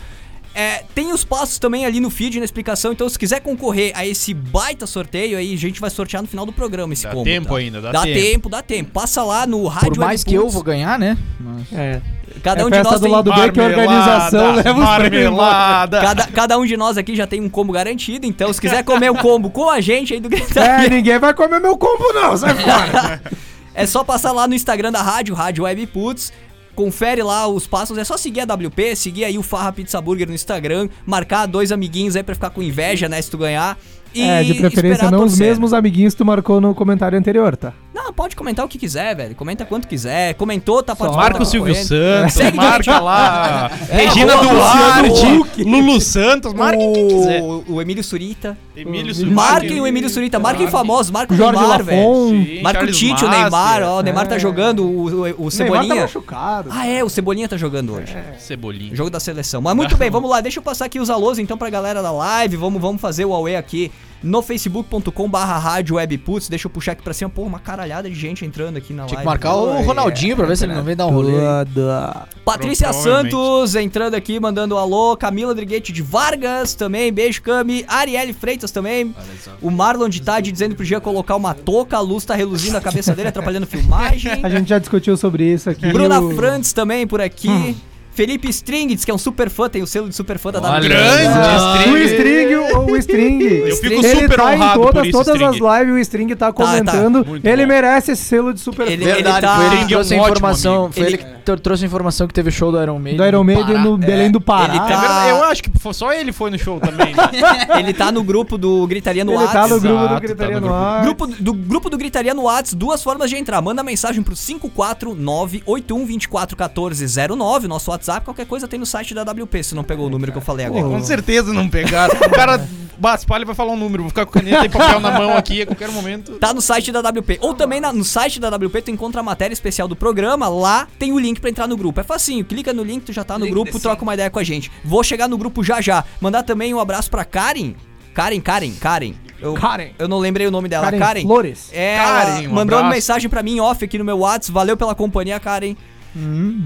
É, tem os passos também ali no feed, na explicação, então se quiser concorrer a esse baita sorteio aí, a gente vai sortear no final do programa esse Dá combo. tempo tá? ainda, dá dá tempo. tempo. dá tempo. Passa lá no Rádio Por mais que eu vou ganhar, né? Mas- É. Cada um é de nós do tem... lado B que a organização leva marmelada. Cada, cada um de nós aqui já tem um combo garantido, então se quiser comer o combo com a gente aí do Gritaria, É, ninguém vai comer meu combo não, sai fora. *laughs* É só passar lá no Instagram da rádio, Rádio Webputs. Confere lá os passos, é só seguir a WP, seguir aí o Farra Pizza Burger no Instagram, marcar dois amiguinhos aí pra ficar com inveja, né, se tu ganhar. E é, de preferência não os mesmos amiguinhos que tu marcou no comentário anterior, tá? Não, pode comentar o que quiser, velho. Comenta quanto quiser. Comentou, tá participando. Marca tá o Silvio. Santos, Segue marca lá. *laughs* Regina arroba Duarte, Lulu Santos, marca quem quiser. o, o Emílio Surita. Emílio Marquem o Emílio Surita, marquem famosos, marquem o Jorge Neymar, velho. Marca o Tite, o. Neymar, ó. O Neymar É. tá jogando, o, o, o O Neymar tá Cebolinha. machucado. Ah, é, o Cebolinha tá jogando hoje. Cebolinha. Jogo da seleção. Mas muito bem, vamos lá. Deixa eu passar aqui os alôs então pra galera da live. Vamos, vamos fazer o Aue aqui no facebook.com barra rádio webputs. Deixa eu puxar aqui pra cima. Pô, uma caralhada de gente entrando aqui na Tinha que live. marcar o Ronaldinho pra ver se ele não vem dar um rolê. Toda. Patrícia. Santos entrando aqui, mandando um alô. Camila Driguete de Vargas também. Beijo, Cami. Arielle Freitas também. O Marlon de Tade dizendo que podia colocar uma touca. A luz tá reluzindo a cabeça dele, atrapalhando a filmagem. *laughs* A gente já discutiu sobre isso aqui. Bruna o- Frantz também por aqui. Felipe Stringitz, que é um super fã, tem o selo de super fã da Olha. Grande O String. String ou o String. Eu fico ele super tá em honrado todas, por isso, todas as String. lives, o String tá tá, comentando. muito ele bom. merece esse selo de super Ele- fã. Verdade, tá- foi ele Ele que é trouxe a informação. amigo. Foi ele que tro- trouxe a informação que teve o show do Iron Maiden. Do Iron no Maiden no Belém do Pará. ele É tá- eu acho que só ele foi no show também. Né? *laughs* Ele tá no grupo do Gritaria no Ele tá Whats. no grupo do Exato, Gritaria tá no no grupo. ar. Grupo, do grupo do Gritaria no Whats, duas formas de entrar. Manda mensagem pro 549-8124-1409, nosso WhatsApp. Qualquer coisa tem no site da WP, se não pegou o número que eu falei agora. Com certeza não pegaram. O cara Baspalha vai falar um número, vou ficar com caneta e papel na mão aqui a qualquer momento. Tá no site da WP. Ou também na- no site da WP tu encontra a matéria especial do programa. Lá tem o link pra entrar no grupo. É facinho, clica no link, tu já tá no Link grupo, desse. troca uma ideia com a gente. Vou chegar no grupo já já. Mandar também um abraço pra Karen. Karen, Karen, Karen. Eu, Karen. Eu não lembrei o nome dela. Karen Karen. Flores. É, Karen, um mandou uma abraço. mensagem pra mim off aqui no meu WhatsApp. Valeu pela companhia, Karen.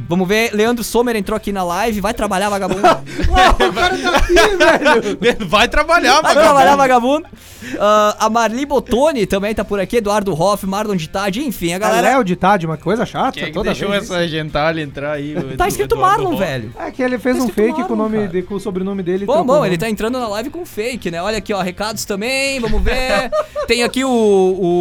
Vamos ver, Leandro Sommer entrou aqui na live, vai trabalhar, vagabundo. *laughs* o cara tá aqui, velho. Vai trabalhar, Vai vagabundo. trabalhar, vagabundo. Ah, a Marli Botoni também tá por aqui, Eduardo Hoff, Marlon Ditade, enfim, a É galera... Léo de Tade, uma coisa chata. Quem é que toda deixou vez essa gentalha entrar aí? o Tá Edu- escrito Eduardo Marlon, Rocha? velho. É que ele fez Tá um fake com o, Marlon, nome de, com o sobrenome dele. Bom, bom, ele nome. tá entrando na live com fake, né? Olha aqui, ó, recados também, vamos ver. *laughs* Tem aqui o,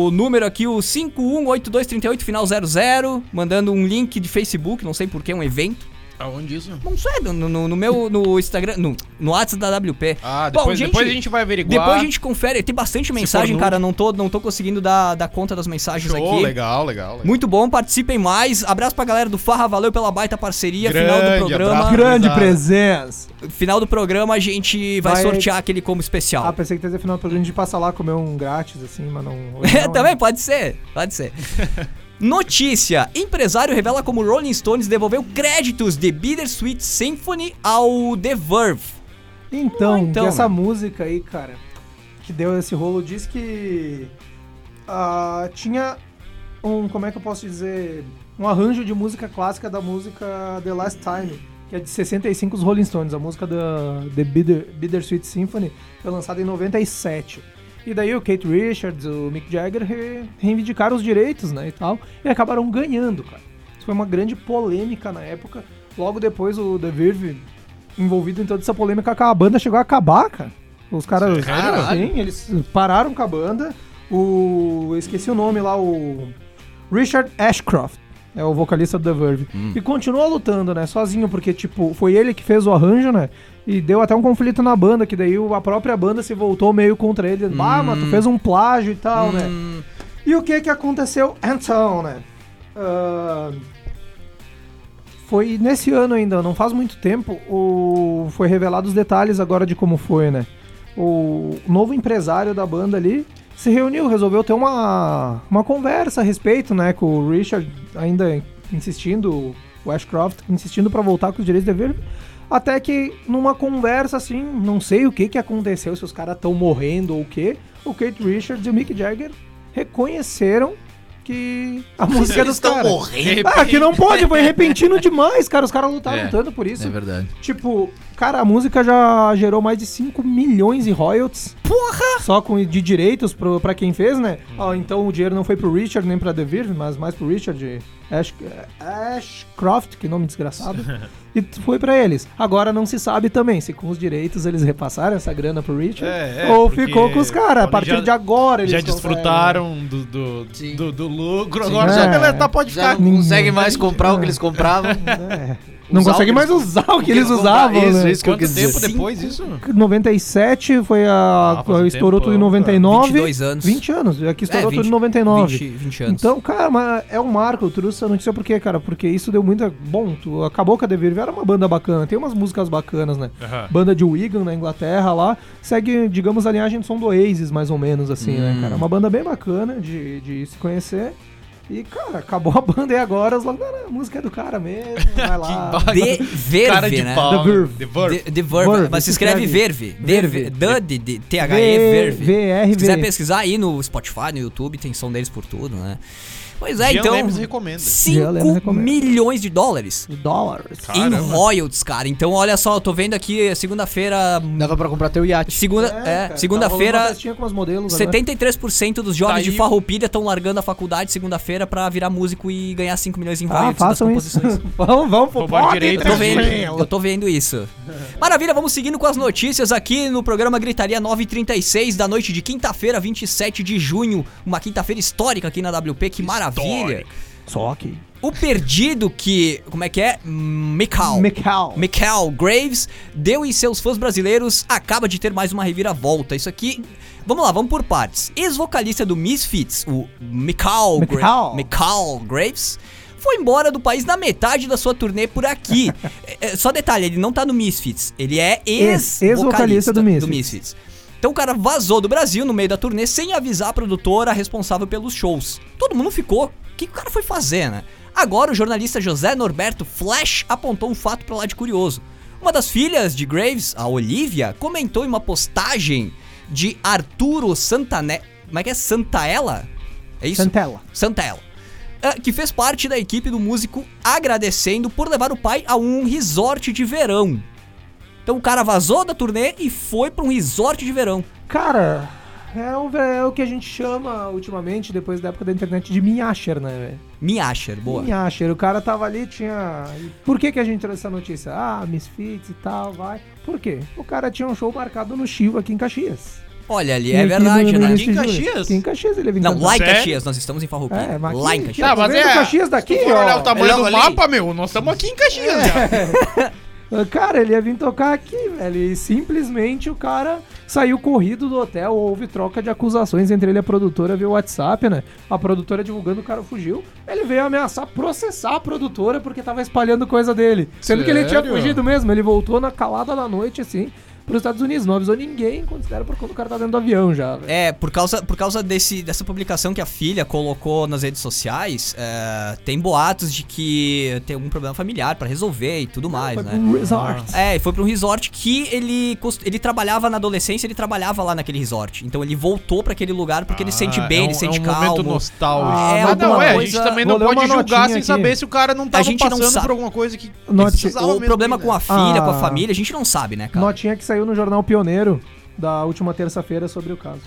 o número aqui, o 518238, final 00, mandando um link de Facebook, não sei porquê, um evento. Aonde isso? Não sei, no, no- no meu, no Instagram, no, no WhatsApp da WP. Ah, Bom, depois, gente, depois a gente vai averiguar. Depois a gente confere, tem bastante mensagem, cara, não tô, não tô conseguindo dar, dar conta das mensagens Show, aqui. legal, legal. legal. Muito bom, participem mais. Abraço pra galera do Farra, valeu pela baita parceria. final do Grande programa. abraço. Grande presença. Final do programa a gente vai, Vai- sortear aquele como especial. Ah, pensei que ia ter final do programa de passar lá comer um grátis, assim, mas não. *laughs* não, Também pode ser, pode ser. *laughs* Notícia: Empresário revela como Rolling Stones devolveu créditos de Bittersweet Symphony ao The Verve. Então, então, essa música aí, cara, que deu esse rolo, diz que ah, tinha um, como é que eu posso dizer, um arranjo de música clássica da música The Last Time, que é de 65 os Rolling Stones, a música da The Bitter, Bittersweet Symphony foi lançada em 97. E daí o Kate Richards, o Mick Jagger re- reivindicaram os direitos, né, e tal, e acabaram ganhando, cara. Isso foi uma grande polêmica na época. Logo depois o The Verve envolvido em toda essa polêmica a banda chegou a acabar, cara. Os caras, Caralho. sim, eles pararam com a banda. O eu esqueci o nome lá, o Richard Ashcroft. É o vocalista do The Verve. E continua lutando, né? Sozinho, porque, tipo, foi ele que fez o arranjo, né? E deu até um conflito na banda, que daí a própria banda se voltou meio contra ele. Ah, mas tu fez um plágio e tal, né? Hum, E o que que aconteceu então, né? Ah, foi nesse ano ainda, não faz muito tempo, o, foi revelado os detalhes agora de como foi, né? O novo empresário da banda ali se reuniu, resolveu ter uma, uma conversa a respeito, né? Com o Richard ainda insistindo, o Ashcroft insistindo pra voltar com os direitos de dever. Até que numa conversa assim, não sei o que que aconteceu, se os caras estão morrendo ou o que, o Kate Richards e o Mick Jagger reconheceram que a *laughs* música é dos caras. Ah, que não pode, foi repentino demais, cara. Os caras lutaram É, tanto por isso. É verdade. Tipo, cara, a música já gerou mais de 5 milhões em royalties. Porra! Só com, de direitos pro, pra quem fez, né? Ó, então o dinheiro não foi pro Richard nem pra The Verve, mas mais pro Richard Ash, Ashcroft, que nome desgraçado. *laughs* e foi pra eles. Agora não se sabe também se com os direitos eles repassaram essa grana pro Richard É, é, ou ficou com os caras. A partir já- de agora eles Já desfrutaram do, do, do, do lucro, Sim. agora É. já beleza, tá, pode Já ficar. não consegue mais comprar o que eles *laughs* compravam. É. *laughs* Não Usar consegue mais usar o que eles usavam. Isso, né? isso que eu Quanto quis tempo dizer. depois isso? 97 foi a. Ah, estourou tempo, tudo em é. 99. 22 anos. 20 anos. Aqui estourou É, tudo 20, em 99. 20, 20 anos. Então, cara, mas é um marco. Eu trouxe essa notícia por quê, cara? Porque isso deu muita. Bom, tu acabou com a Verve, era uma banda bacana. Tem umas músicas bacanas, né? Banda de Wigan, na Inglaterra, lá. Segue, digamos, a linhagem de som do Oasis, mais ou menos, assim, né, Hum. cara? Uma banda bem bacana de, de se conhecer. E, cara, acabou a banda e agora os logo, "Não, a música é do cara mesmo, vai *laughs* lá. The Verve, Cara de né? pau. The? Verve. The Verve. The, the Verve, Verve, mas se escreve Verve. Verve. Verve. D de, de T-H-E, Verve. V-R-V. Se quiser pesquisar aí no Spotify, no YouTube, tem som deles por tudo, né? Pois é, Jean então. Lemes recomenda. 5 Lemes recomenda. milhões de dólares Dólares. Caramba. em royalties, cara. Então, olha só, eu tô vendo aqui segunda-feira. Dava pra comprar teu iate. Segunda, é, cara, tá segunda-feira. com as modelos agora. 73% dos jovens Tá de Farroupilha estão largando a faculdade segunda-feira pra virar músico e ganhar 5 milhões em Ah, royalties das façam isso. composições. *laughs* vamos, vamos pro pop, direito Eu tô, vendo, eu tô vendo isso. Maravilha, vamos seguindo com as notícias aqui no programa Gritaria 936 da noite de quinta-feira, 27 de junho. Uma quinta-feira histórica aqui na WP, que maravilha. Só que. O perdido que. Como é que é? Mikal. Michael. Michael Graves deu e seus fãs brasileiros acaba de ter mais uma reviravolta. Isso aqui. Vamos lá, vamos por partes. Ex-vocalista do Misfits, o Michael, Gra Michael. Michael Graves, foi embora do país na metade da sua turnê por aqui. *laughs* É, é, só detalhe, ele não tá no Misfits, ele é Ex- ex-vocalista ex-vocalista do Misfits. Misfits. Então o cara vazou do Brasil no meio da turnê sem avisar a produtora responsável pelos shows. Todo mundo ficou. O que o cara foi fazer, né? Agora o jornalista José Norberto Flash apontou um fato pra lá de curioso. Uma das filhas de Graves, a Olivia, comentou em uma postagem de Arturo Santane... Como é que é? Santaella? É isso? Santella. Santella. ah, que fez parte da equipe do músico agradecendo por levar o pai a um resort de verão. Então o cara vazou da turnê e foi pra um resort de verão. Cara, é o, é o que a gente chama ultimamente, depois da época da internet, de Minhasher, né, velho? Minhasher, boa. Minhasher, o cara tava ali, tinha. Por que, que a gente trouxe essa notícia? Ah, Misfits e tal, vai. Por quê? O cara tinha um show marcado no Chivo aqui em Caxias. Olha, ali E é verdade, né? Aqui em. Caxias? Aqui em Caxias ele vem Não, cantar. lá em? Caxias, nós estamos em Farroupilha. É, mas aqui- lá em Caxias. Tá, mas vendo é- Caxias daqui, for olhar o ó. tamanho É do mapa, meu, nós estamos aqui em Caxias já. *laughs* Cara, ele ia vir tocar aqui, velho. E simplesmente o cara saiu corrido do hotel. Houve troca de acusações entre ele e a produtora via WhatsApp, né? A produtora divulgando, o cara fugiu. Ele veio ameaçar processar a produtora porque tava espalhando coisa dele. Sendo que ele tinha Sério? fugido mesmo. Ele voltou na calada da noite, assim, pros Estados Unidos. Não avisou ninguém, considera por quando o cara tá dentro do avião já, velho. É, por causa, por causa desse, dessa publicação que a filha colocou nas redes sociais, é, tem boatos de que tem algum problema familiar pra resolver e tudo mais, Foi né? pra um resort. É, e foi pra um resort que ele, ele trabalhava na adolescência, ele trabalhava lá naquele resort. Então ele voltou pra aquele lugar porque ele sente Ah, bem, é um, ele sente é um calmo. momento nostálgico. Ah, É, Ah, não, alguma é, a coisa- gente também não pode julgar sem aqui. saber se o cara não tava gente não passando sabe. por alguma coisa que Note- precisava O mesmo problema ir, com a né? filha, com a Ah. família, a gente não sabe, né, cara? Notinha que saiu no jornal Pioneiro da última terça-feira sobre o caso.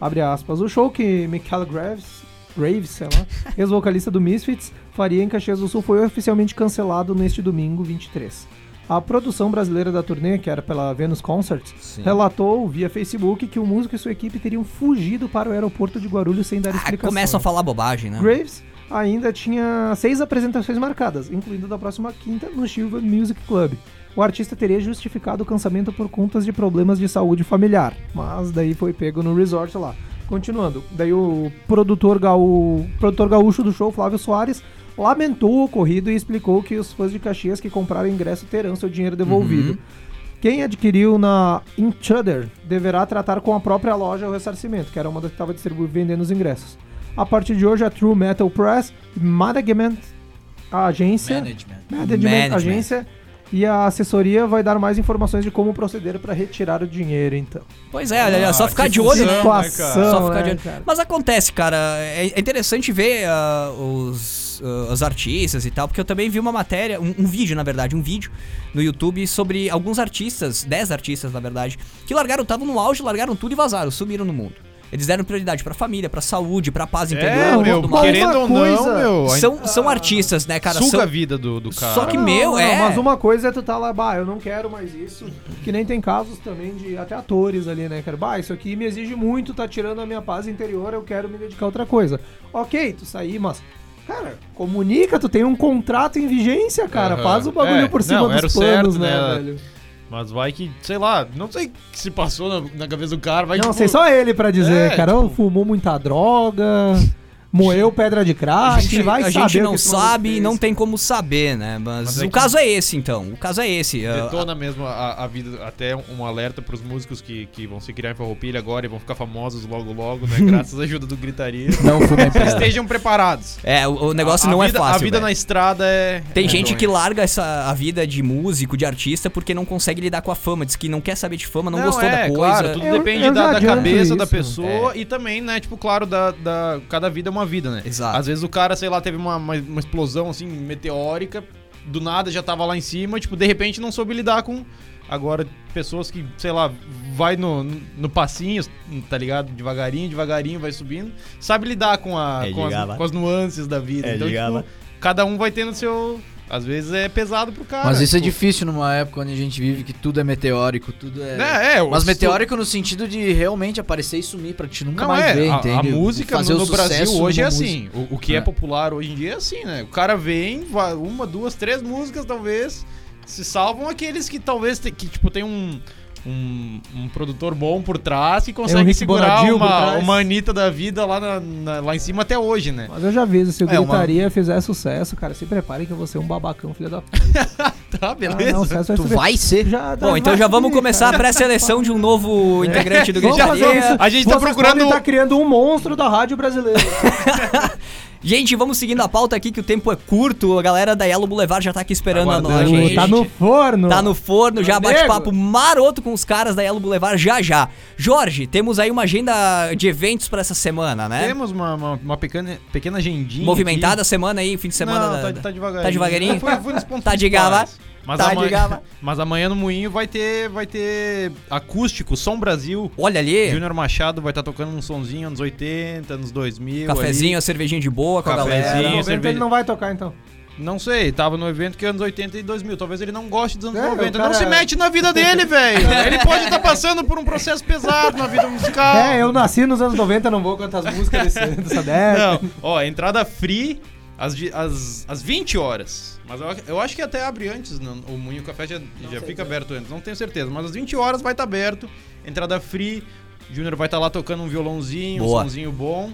Abre aspas. O show que Michael Graves, Graves, sei lá, *laughs* ex-vocalista do Misfits, faria em Caxias do Sul foi oficialmente cancelado neste domingo 23. A produção brasileira da turnê, que era pela Venus Concerts, relatou via Facebook que o músico e sua equipe teriam fugido para o aeroporto de Guarulhos sem dar Ah, explicações. começam a falar bobagem, né? Graves ainda tinha seis apresentações marcadas, incluindo da próxima quinta no Silva Music Club. O artista teria justificado o cancelamento por contas de problemas de saúde familiar, mas daí foi pego no resort lá. Continuando, daí o produtor, gaú... produtor gaúcho do show, Flávio Soares, lamentou o ocorrido e explicou que os fãs de Caxias que compraram ingresso terão seu dinheiro devolvido. Quem adquiriu na Intruder deverá tratar com a própria loja o ressarcimento, que era uma das que estava distribuindo vendendo os ingressos. A partir de hoje, a True Metal Press, Management, a agência, Management. Management, Management. agência e a assessoria vai dar mais informações de como proceder para retirar o dinheiro, então. Pois é, olha, só Ah, ficar de olho, né? Situação, Só ficar né, de olho. cara? Mas acontece, cara. É é interessante ver ah, os, ah, os artistas e tal, porque eu também vi uma matéria, um, um vídeo, na verdade, um vídeo no YouTube sobre alguns artistas, 10 artistas, na verdade, que largaram, estavam no auge, largaram tudo e vazaram, sumiram no mundo. Eles deram prioridade pra família, pra saúde, pra paz interior, É, meu, tudo mais. querendo ou não, coisa- meu, São, são artistas, né, cara? suga São- a vida do, do cara. Só que Não, meu, não, é. Mas uma coisa é tu tá lá, bah, eu não quero mais isso. Que nem tem casos também de até atores ali, né, cara? Bah, isso aqui me exige muito, tá tirando a minha paz interior, eu quero me dedicar a outra coisa. Ok, tu sair, mas. Cara, comunica, tu tem um contrato em vigência, cara. Aham. Faz o bagulho É, por cima não, dos planos, certo, né, né? velho? Mas vai que, sei lá, não sei o que se passou na, na cabeça do cara. Vai Não, tipo, sei só ele pra dizer, É, cara. tipo- fumou muita droga, moeu pedra de A crack, gente, vai a saber gente o não sabe e não tem como saber, né? Mas, Mas é o caso é esse, então. O caso é esse. Ah, Detona mesmo a, a vida, até um alerta pros músicos que, que vão se criar em Farroupilha agora e vão ficar famosos logo logo, né? *laughs* Graças à ajuda do Gritaria. Não fumem pedra. Estejam preparados. É, o, o negócio A- a não vida- é fácil. A vida velho. na estrada é. Tem é gente que larga essa, a vida de músico, de artista, porque não consegue lidar com a fama. Diz que não quer saber de fama, não, gostou é, da coisa. Claro, tudo Eu- depende eu da, da cabeça da isso. pessoa e também, né, tipo, claro, da, da. Cada vida é uma vida, né? Exato. Às vezes o cara, sei lá, teve uma, uma, uma explosão assim, meteórica, do nada já tava lá em cima, tipo, de repente não soube lidar com. Agora, pessoas que, sei lá, vai no, no passinho, tá ligado? Devagarinho, devagarinho, vai subindo, sabe lidar com, a, É, com, as, com as nuances da vida. É, então, tipo, cada um vai tendo seu. Às vezes é pesado pro cara. Mas isso é difícil numa época onde a gente vive que tudo é meteórico, tudo é. É, é, Mas meteórico no sentido de realmente aparecer e sumir pra te nunca Não mais é, ver, a, entende? a música Fazer no, o no Brasil hoje é assim. O, o que é. É. popular hoje em dia é assim, né? O cara vem, uma, duas, três músicas talvez, se salvam aqueles que talvez que tipo tem um um, um produtor bom por trás que consegue Rick segurar uma, uma Anitta da vida lá, na- na- lá em cima até hoje, né? Mas eu já aviso, se o É, uma- Gritaria fizer sucesso, cara, se preparem que eu vou ser um babacão, filho da p. *laughs* Tá, Ah, beleza. não, o sucesso vai Tu vai ser? Já, Bom, então já vamos começar a cara. pré-seleção de um novo *laughs* integrante do Vamos fazer Gritaria. isso. A gente tá Vocês procurando- podem tá criando um monstro da rádio brasileira. *laughs* Gente, vamos seguindo a pauta aqui que o tempo é curto. A galera da Yellow Boulevard já tá aqui esperando a nós, gente. Tá no forno. Tá no forno, já Amigo. bate-papo maroto com os caras da Yellow Boulevard já já. Jorge, temos aí uma agenda de eventos pra essa semana, né? Temos uma, uma, uma pequena, pequena agendinha. Movimentada aqui. a semana aí, fim de semana. Não, da- tá, tá devagarinho. Tá devagarinho? Fui, fui nos pontos *laughs* Tá de gava? Mas, Tá amanhã, *laughs* mas amanhã no Moinho vai ter, vai ter acústico, Som Brasil. Olha ali, Júnior Machado vai estar tocando um sonzinho anos 80, anos 2000. cafezinho, a cervejinha de boa com a Cafezinho. galera. No evento cerveja. ele não vai tocar, então. ali. Não sei, tava no evento que é anos 80 e 2000. Talvez ele não goste dos anos É, 90. o cara- Não se mete na vida dele, velho. *laughs* Ele pode estar passando por um processo pesado na vida musical. É, eu nasci nos anos 90, não vou cantar as músicas desse, dessa década. Não, ó, entrada free às, às, às 20 horas. Mas eu, eu acho que até abre antes, não, o Moinho Café já, já fica aberto antes, não tenho certeza. Mas às 20 horas vai estar aberto, entrada free, Júnior vai estar lá tocando um violãozinho, Boa. um sonzinho bom.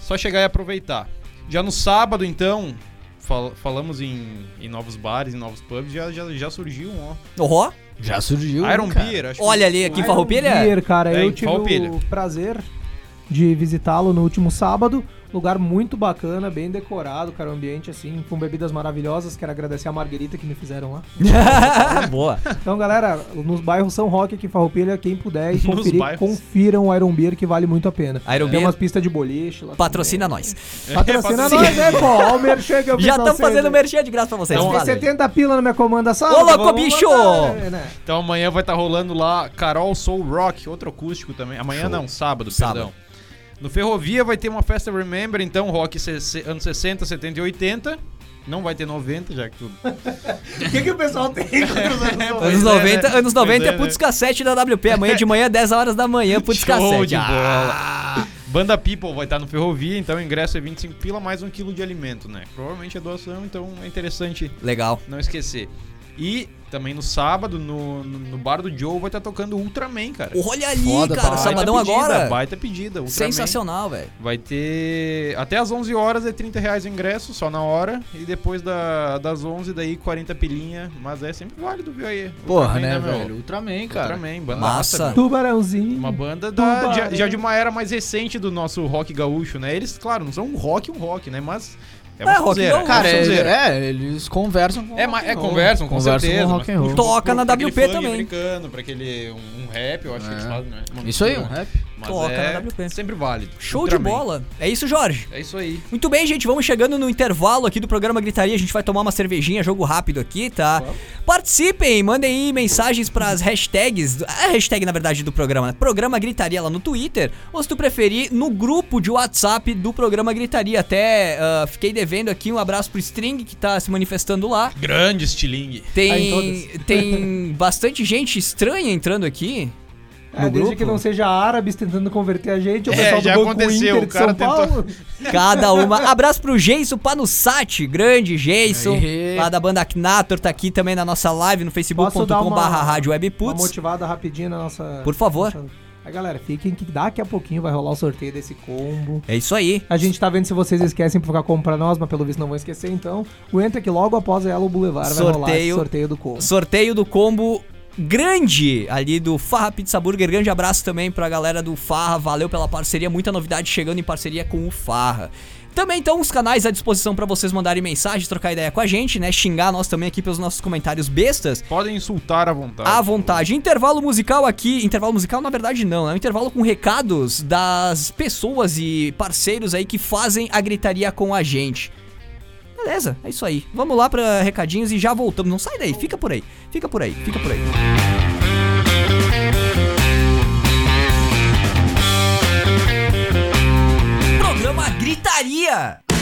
Só chegar e aproveitar. Já no sábado, então, fal- falamos em, em novos bares, em novos pubs, já, já, já surgiu um, ó. Ó, Já surgiu. Iron cara. Beer, acho olha que ali aqui em Iron Farroupilha. Beer, cara, É, eu tive o prazer de visitá-lo no último sábado. Lugar muito bacana, bem decorado, cara, um ambiente assim, com bebidas maravilhosas. Quero agradecer a Marguerita que me fizeram lá. *laughs* Boa. Então, galera, nos bairros São Roque aqui em Farroupilha, quem puder *laughs* e conferir, confiram o Iron Beer que vale muito a pena. Iron Tem Beer umas pistas de boliche lá. patrocina também. nós. *laughs* Patrocina nós, né, pô? Ó, o merchan que eu Já estamos fazendo né? merchan de graça pra vocês. Valeu. 70 pila na minha comanda só. Ô, louco, bicho! né? Então amanhã vai estar rolando lá Carol Soul Rock, outro acústico também. Amanhã Show. não, sábado, Sábado. perdão. No Ferrovia vai ter uma festa Remember, então rock anos 60, 70 e 80. Não vai ter 90, já que tu. *laughs* O que, que o pessoal tem contra os anos *laughs* 90? Anos Pois é, 90, né? anos 90 Pois é é, putz né? cassete da WP. Amanhã de manhã, 10 horas da manhã, putz Show cassete. de Ah. bola. Banda People vai estar no Ferrovia, então o ingresso é 25 pila mais um quilo de alimento, né? Provavelmente é doação, então é interessante Legal. não esquecer. E também no sábado, no, no, no bar do Joe, vai estar tocando Ultraman, cara. Olha ali, Foda, cara. baita Sabadão pedida, agora. Baita pedida. Ultraman. Sensacional, velho. Vai ter. Até as 11 horas é 30 reais o ingresso, só na hora. E depois da, das 11, daí 40 pilinha. Mas é sempre válido, viu aí? Porra, Ultraman, né, meu? velho? Ultraman, cara. Ultraman, banda Massa. massa. Tubarãozinho. Uma banda da, Tubarão. já, já de uma era mais recente do nosso rock gaúcho, né? Eles, claro, não são um rock, um rock, né? Mas é uma É, rock sonzeira. Cara, é, é, eles conversam com É, rock ma- é and roll. conversam, com Conversam certeza. com mas rock and roll. Toca na WP também. americano, pra aquele um, um rap, eu acho que eles É. fazem, né? Isso aí, um rap. Mas Toca é na WP. sempre válido. Show Ultraman. de bola. É isso, Jorge. É isso aí. Muito bem, gente, vamos chegando no intervalo aqui do programa Gritaria. A gente vai tomar uma cervejinha, jogo rápido aqui, tá? Participem, mandem aí mensagens pras hashtags. A hashtag, na verdade, do programa, né? Programa Gritaria lá no Twitter. Ou se tu preferir, no grupo de WhatsApp do programa Gritaria. Até ah, fiquei devendo aqui um abraço pro String que tá se manifestando lá. Grande estilingue. Tá em Tem, tem bastante gente estranha entrando aqui. É, desde grupo. que não seja árabes tentando converter a gente, o É, pessoal já do aconteceu, Inter o de cara São tentou- Paulo. *laughs* Cada uma. Abraço pro Geiso Panussati, grande Geiso. Aê. Lá da banda Aknator, tá aqui também na nossa live no facebook.com uma- barra rádio Uma motivada rapidinho na nossa... Por favor. nossa- Aí, galera, fiquem que daqui a pouquinho vai rolar o sorteio desse combo. É isso aí. A gente tá vendo se vocês esquecem por ficar como pra nós, mas pelo visto não vão esquecer, então. O Entra que logo após a Yellow Boulevard vai rolar esse Sorteio. sorteio do combo. Sorteio do combo grande ali do Farra Pizza Burger. Grande abraço também pra galera do Farra. Valeu pela parceria. Muita novidade chegando em parceria com o Farra. Também estão os canais à disposição pra vocês mandarem mensagens, trocar ideia com a gente, né? Xingar nós também aqui pelos nossos comentários bestas. Podem insultar à vontade. À vontade. Intervalo musical aqui. Intervalo musical, na verdade, não. É um intervalo com recados das pessoas e parceiros aí que fazem a gritaria com a gente. Beleza, é isso aí. Vamos lá pra recadinhos e já voltamos. Não sai daí, fica por aí. Fica por aí, fica por aí. Programa Gritaria.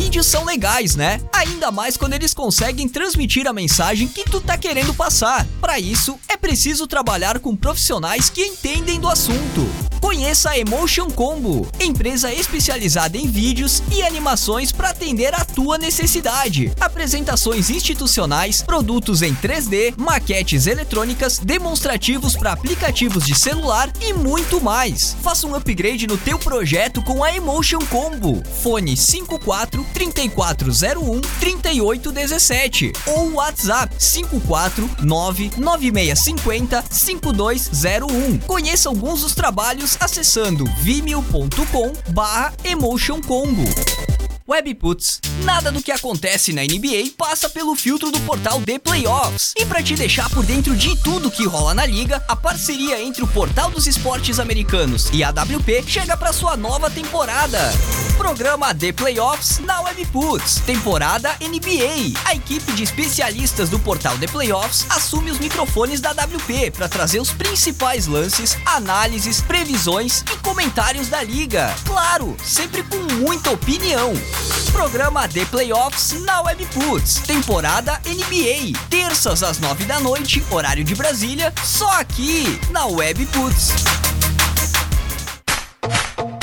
Vídeos são legais, né? Ainda mais quando eles conseguem transmitir a mensagem que tu tá querendo passar. Para isso, é preciso trabalhar com profissionais que entendem do assunto. Conheça a Emotion Combo, empresa especializada em vídeos e animações para atender a tua necessidade. Apresentações institucionais, produtos em 3D, maquetes eletrônicas, demonstrativos para aplicativos de celular e muito mais. Faça um upgrade no teu projeto com a Emotion Combo. Fone 54 3401 3817 ou WhatsApp 549 9650 5201. Conheça alguns dos trabalhos acessando vimeo.com barra Emotion Combo. Webputs. Nada do que acontece na NBA passa pelo filtro do portal The Playoffs. E para te deixar por dentro de tudo que rola na liga, a parceria entre o Portal dos Esportes Americanos e a WP chega para sua nova temporada. Programa The Playoffs na Webputs. Temporada NBA. A equipe de especialistas do portal The Playoffs assume os microfones da WP para trazer os principais lances, análises, previsões e comentários da liga. Claro, sempre com muita opinião. Programa The Playoffs na Webputs. Temporada NBA. Terças às nove da noite, horário de Brasília, só aqui na Webputs.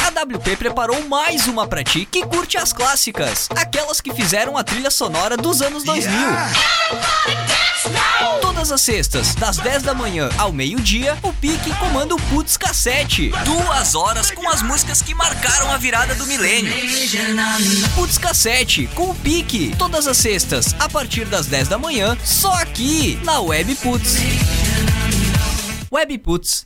A WP preparou mais uma pra ti que curte as clássicas, aquelas que fizeram a trilha sonora dos anos 2000. Todas as sextas, das 10 da manhã ao meio-dia, o Pique comanda o Putz Cassete. Duas horas com as músicas que marcaram a virada do milênio. Putz Cassete, com o Pique. Todas as sextas, a partir das 10 da manhã, só aqui, na Web Putz. Web Putz.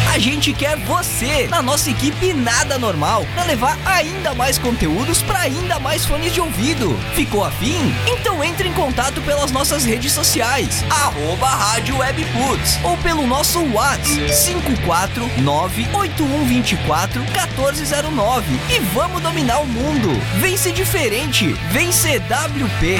A gente quer você na nossa equipe Nada Normal para levar ainda mais conteúdos para ainda mais fones de ouvido. Ficou afim? Então entre em contato pelas nossas redes sociais, arroba Rádio Webputs, ou pelo nosso WhatsApp 549-8124-1409 e vamos dominar o mundo. Vem ser diferente, vem CWP.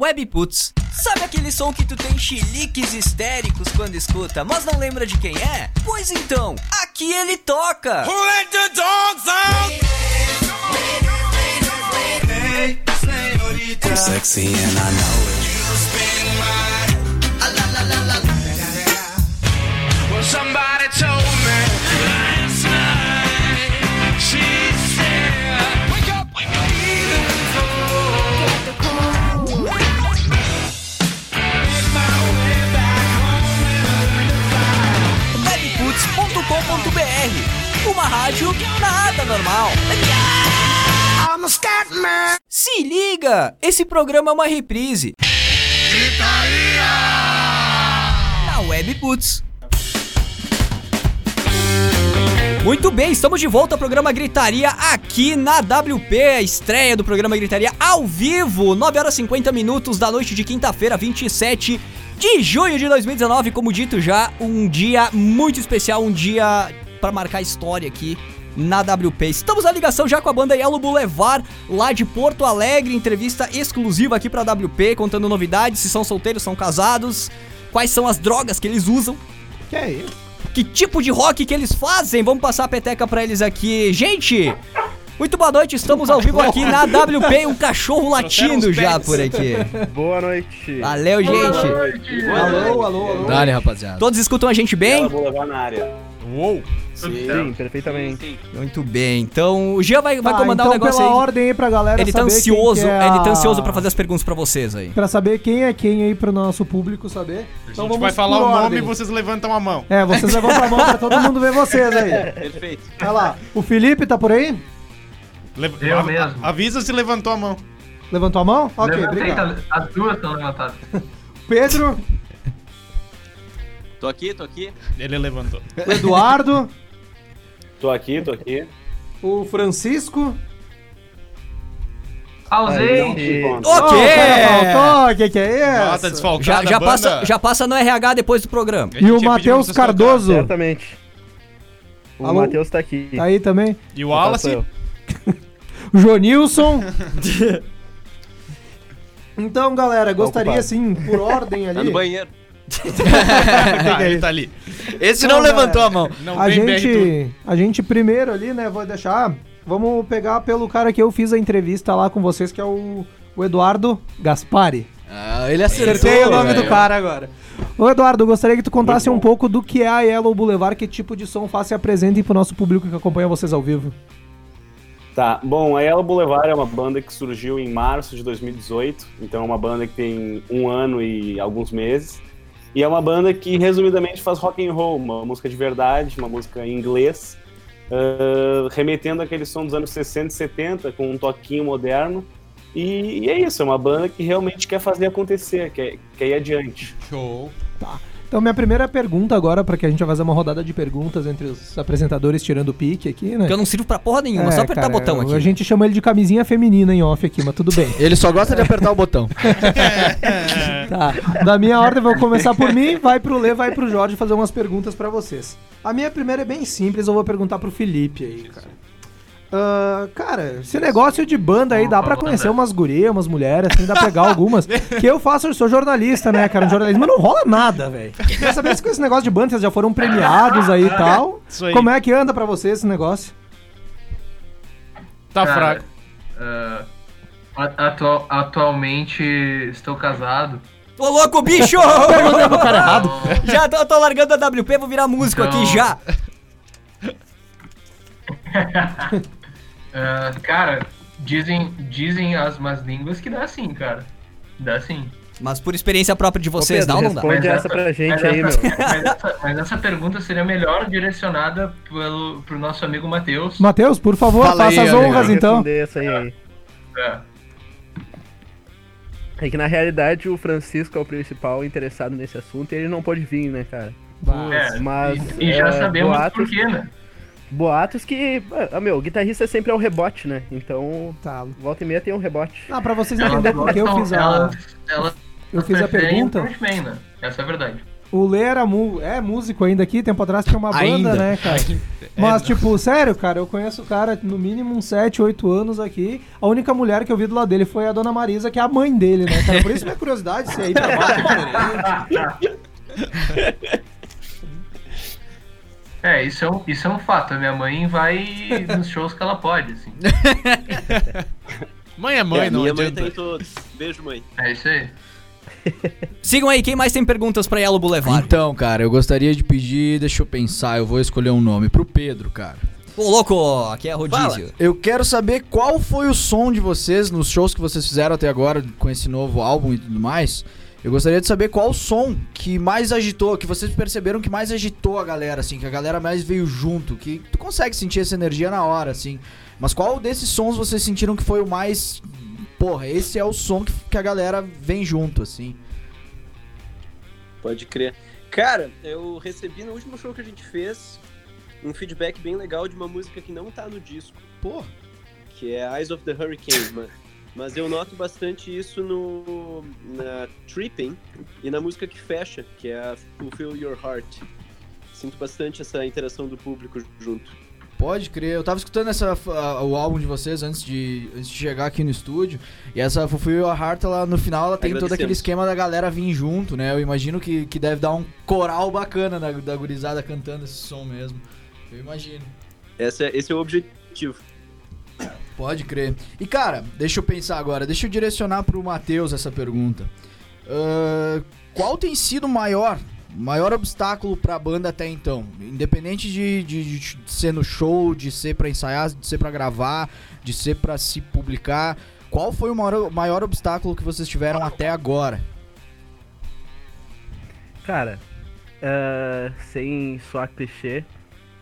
Webputs. Sabe aquele som que tu tem chiliques histéricos quando escuta, mas não lembra de quem é? Pois então, aqui ele toca! I'm sexy and I know Uma rádio nada normal. Se liga, esse programa é uma reprise. Na Webputs. Muito bem, estamos de volta ao programa Gritaria aqui na WP, a estreia do programa Gritaria ao vivo, 9 horas e 50 minutos da noite de quinta-feira, 27 de junho de 2019, como dito já, um dia muito especial, um dia para marcar história aqui na WP. Estamos na ligação já com a banda Yellow Boulevard, lá de Porto Alegre, entrevista exclusiva aqui pra WP, contando novidades, se são solteiros, são casados, quais são as drogas que eles usam, Que é isso? que tipo de rock que eles fazem. Vamos passar a peteca pra eles aqui. Gente, muito boa noite, estamos ao vivo aqui na WP, um cachorro latindo já por aqui. Boa noite. Valeu, gente. Alô, alô, alô. Dale, rapaziada. Todos escutam a gente bem? Vou levar na área. Uou! Sim, perfeitamente. Muito bem. Então, o Jean vai, vai Tá, comandar então o negócio pela aí. ordem aí pra galera Ele tá ansioso, quem que é ele tá a- ansioso pra fazer as perguntas pra vocês aí. Pra saber quem é quem aí pro nosso público saber. A Então gente vamos vai falar o nome ordem. e vocês levantam a mão. É, vocês levantam a mão pra todo mundo ver vocês aí. Perfeito. Olha lá, o Felipe tá por aí? Le- Eu a- mesmo. Avisa se levantou a mão. Levantou a mão? Ok, Levantei, obrigado. tá- as duas estão levantadas. Pedro, Tô aqui, tô aqui. Ele levantou. o Eduardo, *laughs* Tô aqui, tô aqui. O Francisco. Ausente! Ok! faltou, que que é tá isso? Já, já, banda. passa, já passa no RH depois do programa. A E gente o ia pedir pra Matheus vocês Cardoso. Certamente. O Alô? Matheus tá aqui. Tá aí também. E o caso, Wallace. sou eu. *laughs* O Jonilson. *laughs* então, galera, gostaria ocupado. assim, por ordem ali. Tá no banheiro. *laughs* tá, ele tá ali. Esse Não, não, levantou galera. a mão. Não a gente, a gente primeiro ali, né, vou deixar, vamos pegar pelo cara que eu fiz a entrevista lá com vocês, que é o, o Eduardo Gaspari. Ah, ele acertou. Acertei o nome velho. do cara agora. Ô Eduardo, gostaria que tu contasse um pouco do que é a Yellow Boulevard, que tipo de som faz e apresentem pro nosso público que acompanha vocês ao vivo. Tá, bom, a Yellow Boulevard é uma banda que surgiu em março de 2018, então é uma banda que tem um ano e alguns meses. E é uma banda que, resumidamente, faz rock and roll, uma música de verdade, uma música em inglês, ah, remetendo aquele som dos anos 60 e 70, com um toquinho moderno. E, e é isso, é uma banda que realmente quer fazer acontecer, quer, quer ir adiante. Show. Então, minha primeira pergunta agora, para que a gente vai fazer uma rodada de perguntas entre os apresentadores tirando o pique aqui, né? Porque eu não sirvo pra porra nenhuma, É, só apertar cara, botão aqui. A gente chama ele de camisinha feminina em off aqui, mas tudo bem. Ele só gosta de apertar o botão. *laughs* Tá. Da minha ordem, vou começar por mim, vai pro Lê, vai pro Jorge fazer umas perguntas pra vocês. A minha primeira é bem simples, eu vou perguntar pro Felipe aí, cara. Ah, cara, esse negócio de banda aí dá pra conhecer umas gurias, umas mulheres, assim, dá pra pegar algumas. *laughs* Que eu faço, eu sou jornalista, né, cara? Um jornalismo, não rola nada, velho. Quer saber se com esse negócio de banda vocês já foram premiados aí e tal? Isso aí. Como é que anda pra vocês esse negócio? Tá Cara, fraco. ah, a- atual- atualmente estou casado. Ô louco, bicho! *laughs* Perguntei pro cara errado. *laughs* já tô, tô largando a WP, vou virar músico Então- aqui já. Ah, cara, dizem, dizem as más línguas que dá sim, cara. Dá sim. Mas por experiência própria de vocês, Pedro, dá ou não dá? responde essa pra gente mas aí, meu. essa, Mas essa, mas essa pergunta seria melhor direcionada pelo, pro nosso amigo Matheus. Matheus, por favor, Fala aí, faça as amigo. honras então. essa aí, aí. É. É que na realidade o Francisco é o principal interessado nesse assunto e ele não pode vir, né, cara? É, Mas, e, e já é, sabemos boatos- por quê, né? Boatos que. Ah, meu, o guitarrista sempre é o rebote, né? Então, Tá. volta e meia tem um rebote. Ah, pra vocês entenderem por que eu fiz a, elas- elas eu fiz a pergunta. Frontman, né? Essa é a verdade. O Lê era mu é músico ainda aqui, tempo atrás tinha uma banda, Ainda. né, cara? Mas, tipo, sério, cara, eu conheço o cara no mínimo uns 7, 8 anos aqui. A única mulher que eu vi do lado dele foi a dona Marisa, que é a mãe dele, né, cara? Por isso minha curiosidade se aí pra baixo é diferente. *laughs* É, isso é um, isso é um fato. A minha mãe vai *laughs* nos shows que ela pode, assim. Mãe é mãe, É, não minha mãe adianta. tá em todos. Beijo, mãe. É isso aí. Sigam aí, quem mais tem perguntas pra Yellow Boulevard? Então, cara, eu gostaria de pedir, deixa eu pensar, eu vou escolher um nome pro Pedro, cara. Ô louco, aqui é rodízio. Eu quero saber qual foi o som de vocês nos shows que vocês fizeram até agora com esse novo álbum e tudo mais. Eu gostaria de saber qual o som que mais agitou, que vocês perceberam que mais agitou a galera, assim, que a galera mais veio junto, que tu consegue sentir essa energia na hora, assim. Mas qual desses sons vocês sentiram que foi o mais. Porra, esse é o som que, que a galera vem junto, assim. Pode crer. Cara, eu recebi no último show que a gente fez um feedback bem legal de uma música que não tá no disco. Porra. Que é Eyes of the Hurricane, mano. Mas eu noto bastante isso no na Tripping e na música que fecha, que é a Fulfill Your Heart. Sinto bastante essa interação do público junto. Pode crer, eu tava escutando essa, a- o álbum de vocês antes de, antes de chegar aqui no estúdio. E essa Fulfill Your Heart, ela, no final, ela tem todo aquele esquema da galera vir junto, né? Eu imagino que, que deve dar um coral bacana da, da gurizada cantando esse som mesmo. Eu imagino. Esse é, esse é o objetivo. Pode crer. E cara, deixa eu pensar agora, deixa eu direcionar pro Matheus essa pergunta. Ahn, qual tem sido o maior, maior obstáculo pra banda até então? Independente de, de- de ser no show, de ser pra ensaiar, de ser pra gravar, de ser pra se publicar. Qual foi o maior, maior obstáculo que vocês tiveram até agora? Cara, ah, sem soar clichê,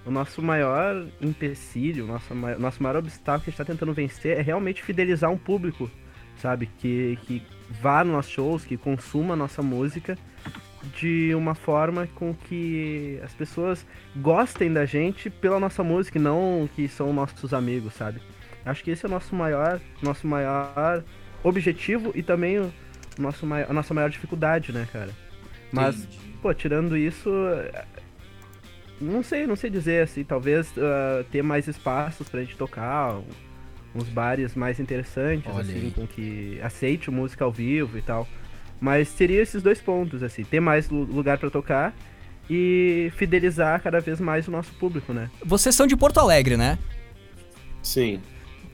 o nosso maior empecilho, o nosso, mai- nosso maior obstáculo que a gente tá tentando vencer é realmente fidelizar um público, sabe? Que, que vá nos nossos shows, que consuma a nossa música. de uma forma com que as pessoas gostem da gente pela nossa música e não que são nossos amigos, sabe? Acho que esse é o nosso maior, nosso maior objetivo e também o nosso mai- a nossa maior dificuldade, né, cara? Mas, pô, tirando isso, não sei, não sei dizer assim, talvez ah, ter mais espaços pra gente tocar, uns bares mais interessantes, Olha assim, aí. com que aceite música ao vivo e tal. Mas teria esses dois pontos, assim, ter mais lu- lugar pra tocar e fidelizar cada vez mais o nosso público, né? Vocês são de Porto Alegre, né? Sim.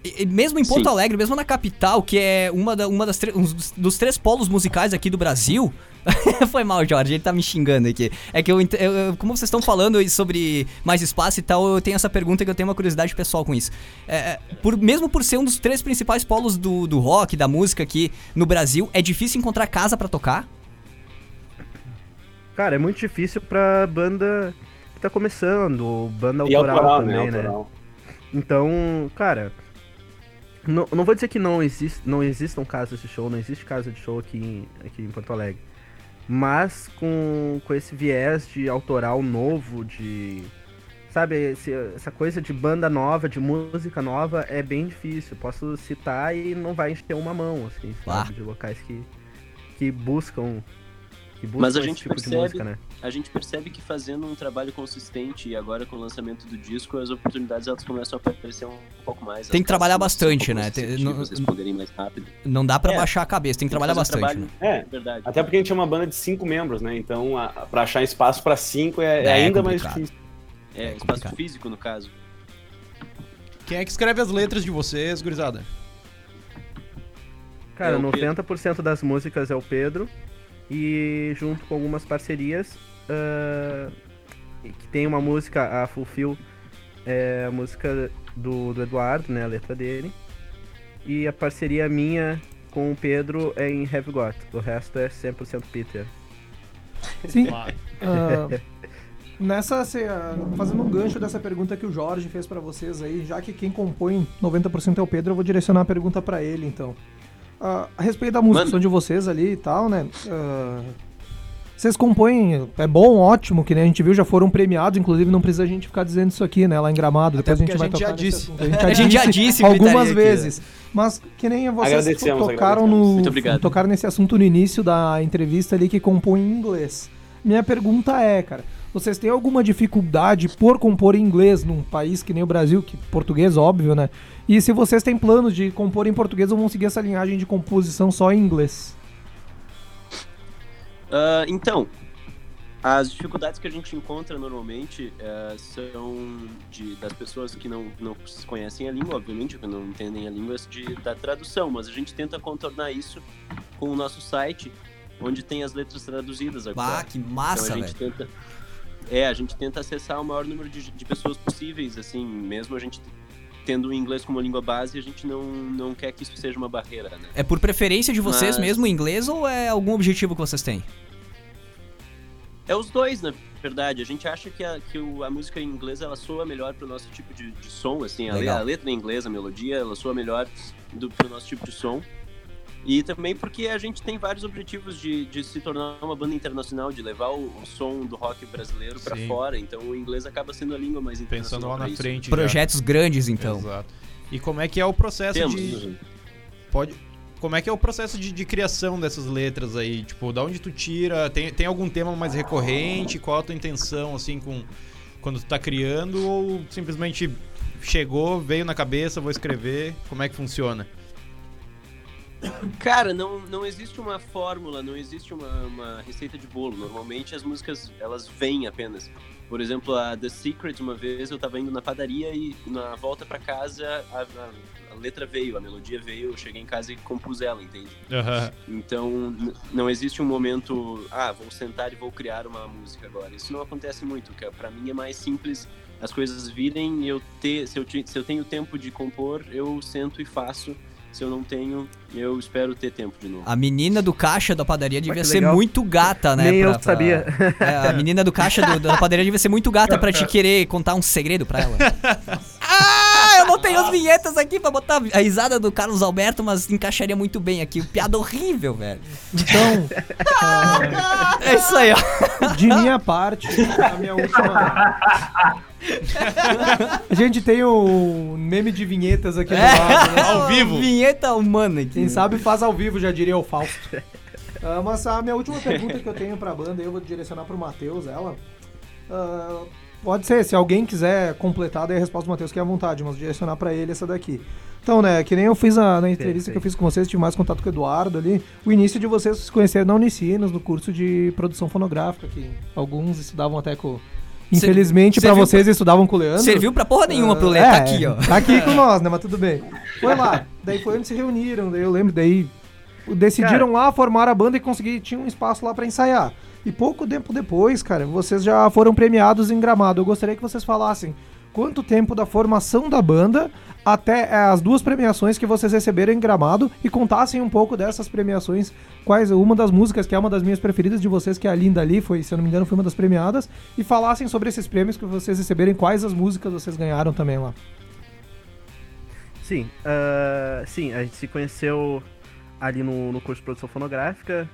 E- mesmo em Porto Sim. Alegre, mesmo na capital, que é uma, da- uma das um dos, três polos musicais aqui do Brasil. *laughs* Foi mal, Jorge, ele tá me xingando aqui. É que eu, eu- como vocês estão falando sobre mais espaço e tal, eu tenho essa pergunta que eu tenho uma curiosidade pessoal com isso. É, é, por, mesmo por ser um dos três principais polos do, do rock, da música aqui no Brasil, é difícil encontrar casa pra tocar? Cara, é muito difícil pra banda que tá começando, ou banda E autoral, autoral, também, né? né? Autoral. Então, cara, não, não vou dizer que não, exist, não existam casas de show, não existe casa de show aqui em, aqui em Porto Alegre. Mas com, com esse viés de autoral novo, de. Sabe, esse- essa coisa de banda nova, de música nova, é bem difícil. Posso citar e não vai encher uma mão, assim, sabe? De locais que, que buscam. Que buscam Mas a esse gente tipo de percebe, música, né? A gente percebe que fazendo um trabalho consistente e agora com o lançamento do disco, as oportunidades elas começam a aparecer um pouco mais. Tem que trabalhar um bastante, né? Tem- não- responderem mais rápido. Não dá pra É, baixar a cabeça, tem que tem trabalhar um bastante, trabalho- né? É, Verdade. até porque a gente é uma banda de cinco membros, né? Então, a, pra achar espaço pra cinco é, é É ainda mais difícil. É, É espaço complicado. físico, no caso. Quem é que escreve as letras de vocês, gurizada? Cara, É o Pedro. 90% das músicas é o Pedro. E junto com algumas parcerias, ah, que tem uma música, a Fulfill, é a música do, do Eduardo, né? A letra dele. E a parceria minha com o Pedro é em Heavy Got. O resto é 100% Peter. Sim. Ah, nessa, assim, ah, fazendo um gancho dessa pergunta que o Jorge fez pra vocês aí, já que quem compõe 90% é o Pedro, eu vou direcionar a pergunta pra ele, então. Ah, a respeito da música de vocês ali e tal, né? Vocês compõem, é bom, ótimo, que nem a gente viu, já foram premiados, inclusive não precisa a gente ficar dizendo isso aqui, né, lá em Gramado, Até depois a gente vai a gente já tocar nesse disse. A gente A gente já disse algumas aqui, vezes. Mas que nem vocês tocaram no Muito obrigado. tocaram nesse assunto no início da entrevista ali que compõe em inglês. Minha pergunta é, cara, vocês têm alguma dificuldade por compor em inglês num país que nem o Brasil, que português, óbvio, né? E se vocês têm planos de compor em português ou vão seguir essa linhagem de composição só em inglês? Ah, então, as dificuldades que a gente encontra normalmente eh, são de, das pessoas que não, não conhecem a língua, obviamente, que não entendem a língua de, da tradução, mas a gente tenta contornar isso com o nosso site, onde tem as letras traduzidas agora. Ah, que Então massa, a gente velho. tenta. É, a gente tenta acessar o maior número de, de pessoas possíveis, assim, mesmo a gente tendo o inglês como língua base, a gente não, não quer que isso seja uma barreira, né? É por preferência de vocês Mas- mesmo o inglês ou é algum objetivo que vocês têm? É os dois, na verdade. A gente acha que a, que a música em inglês ela soa melhor pro nosso tipo de, de som, assim. A, le- a letra em inglês, a melodia, ela soa melhor do, pro nosso tipo de som. E também porque a gente tem vários objetivos de, de se tornar uma banda internacional, de levar o, o som do rock brasileiro pra Sim. fora. Então o inglês acaba sendo a língua mais internacional. Pensando lá pra na isso. frente. já. Projetos grandes, então. Exato. E como é que é o processo Temos. de. Pode. Como é que é o processo de, de criação dessas letras aí? Tipo, da onde tu tira? Tem, tem algum tema mais recorrente? Qual a tua intenção, assim, com quando tu tá criando? Ou simplesmente chegou, veio na cabeça, vou escrever? Como é que funciona? Cara, não, não existe uma fórmula, não existe uma, uma receita de bolo. Normalmente as músicas, elas vêm apenas. Por exemplo, a The Secret, uma vez eu tava indo na padaria e na volta pra casa a, a- a letra veio, a melodia veio, eu cheguei em casa e compus ela, entende? Então não existe um momento, ah, vou sentar e vou criar uma música agora. Isso não acontece muito, que para mim é mais simples as coisas virem e eu ter, se eu, se eu tenho tempo de compor, eu sento e faço. Se eu não tenho, eu espero ter tempo de novo. A menina do caixa da padaria devia ser legal. muito gata, né? Nem eu pra- pra- sabia. *laughs* É, a menina do caixa do- da padaria devia ser muito gata pra te querer contar um segredo pra ela. *laughs* ah, eu não tenho as vinhetas aqui pra botar a risada do Carlos Alberto, mas encaixaria muito bem aqui. Piada horrível, velho. Então, *laughs* É isso aí, ó. de minha parte, a minha última. A gente tem o meme de vinhetas aqui do lado, né? Ao vivo. Vinheta humana aqui. Quem sabe faz ao vivo, já diria o Fausto. Ah, mas a minha última pergunta que eu tenho pra banda, eu vou direcionar pro Matheus, ela. Ah, pode ser, se alguém quiser completar, daí a resposta do Matheus que é à vontade, mas direcionar pra ele essa daqui. Então, né, que nem eu fiz a- na entrevista que eu fiz com vocês, tive mais contato com o Eduardo ali, o início de vocês se conheceram na Unicinos, no curso de produção fonográfica, que alguns estudavam até com... Infelizmente, pra serviu vocês estudavam com o Leandro. Serviu pra porra nenhuma pro Lê, É, tá aqui, ó. Tá aqui *laughs* com nós, né? Mas tudo bem. Foi lá. Daí foi onde se reuniram. Daí eu lembro. Daí decidiram lá formar a banda e conseguir. Tinha um espaço lá pra ensaiar. E pouco tempo depois, cara, vocês já foram premiados em Gramado. Eu gostaria que vocês falassem quanto tempo da formação da banda até eh, as duas premiações que vocês receberam em Gramado e contassem um pouco dessas premiações. Quais uma das músicas que é uma das minhas preferidas de vocês, que é a Linda ali, foi, se eu não me engano, foi uma das premiadas, e falassem sobre esses prêmios que vocês receberam, quais as músicas vocês ganharam também lá. Sim, ah, sim, a gente se conheceu ali no, no curso de produção fonográfica.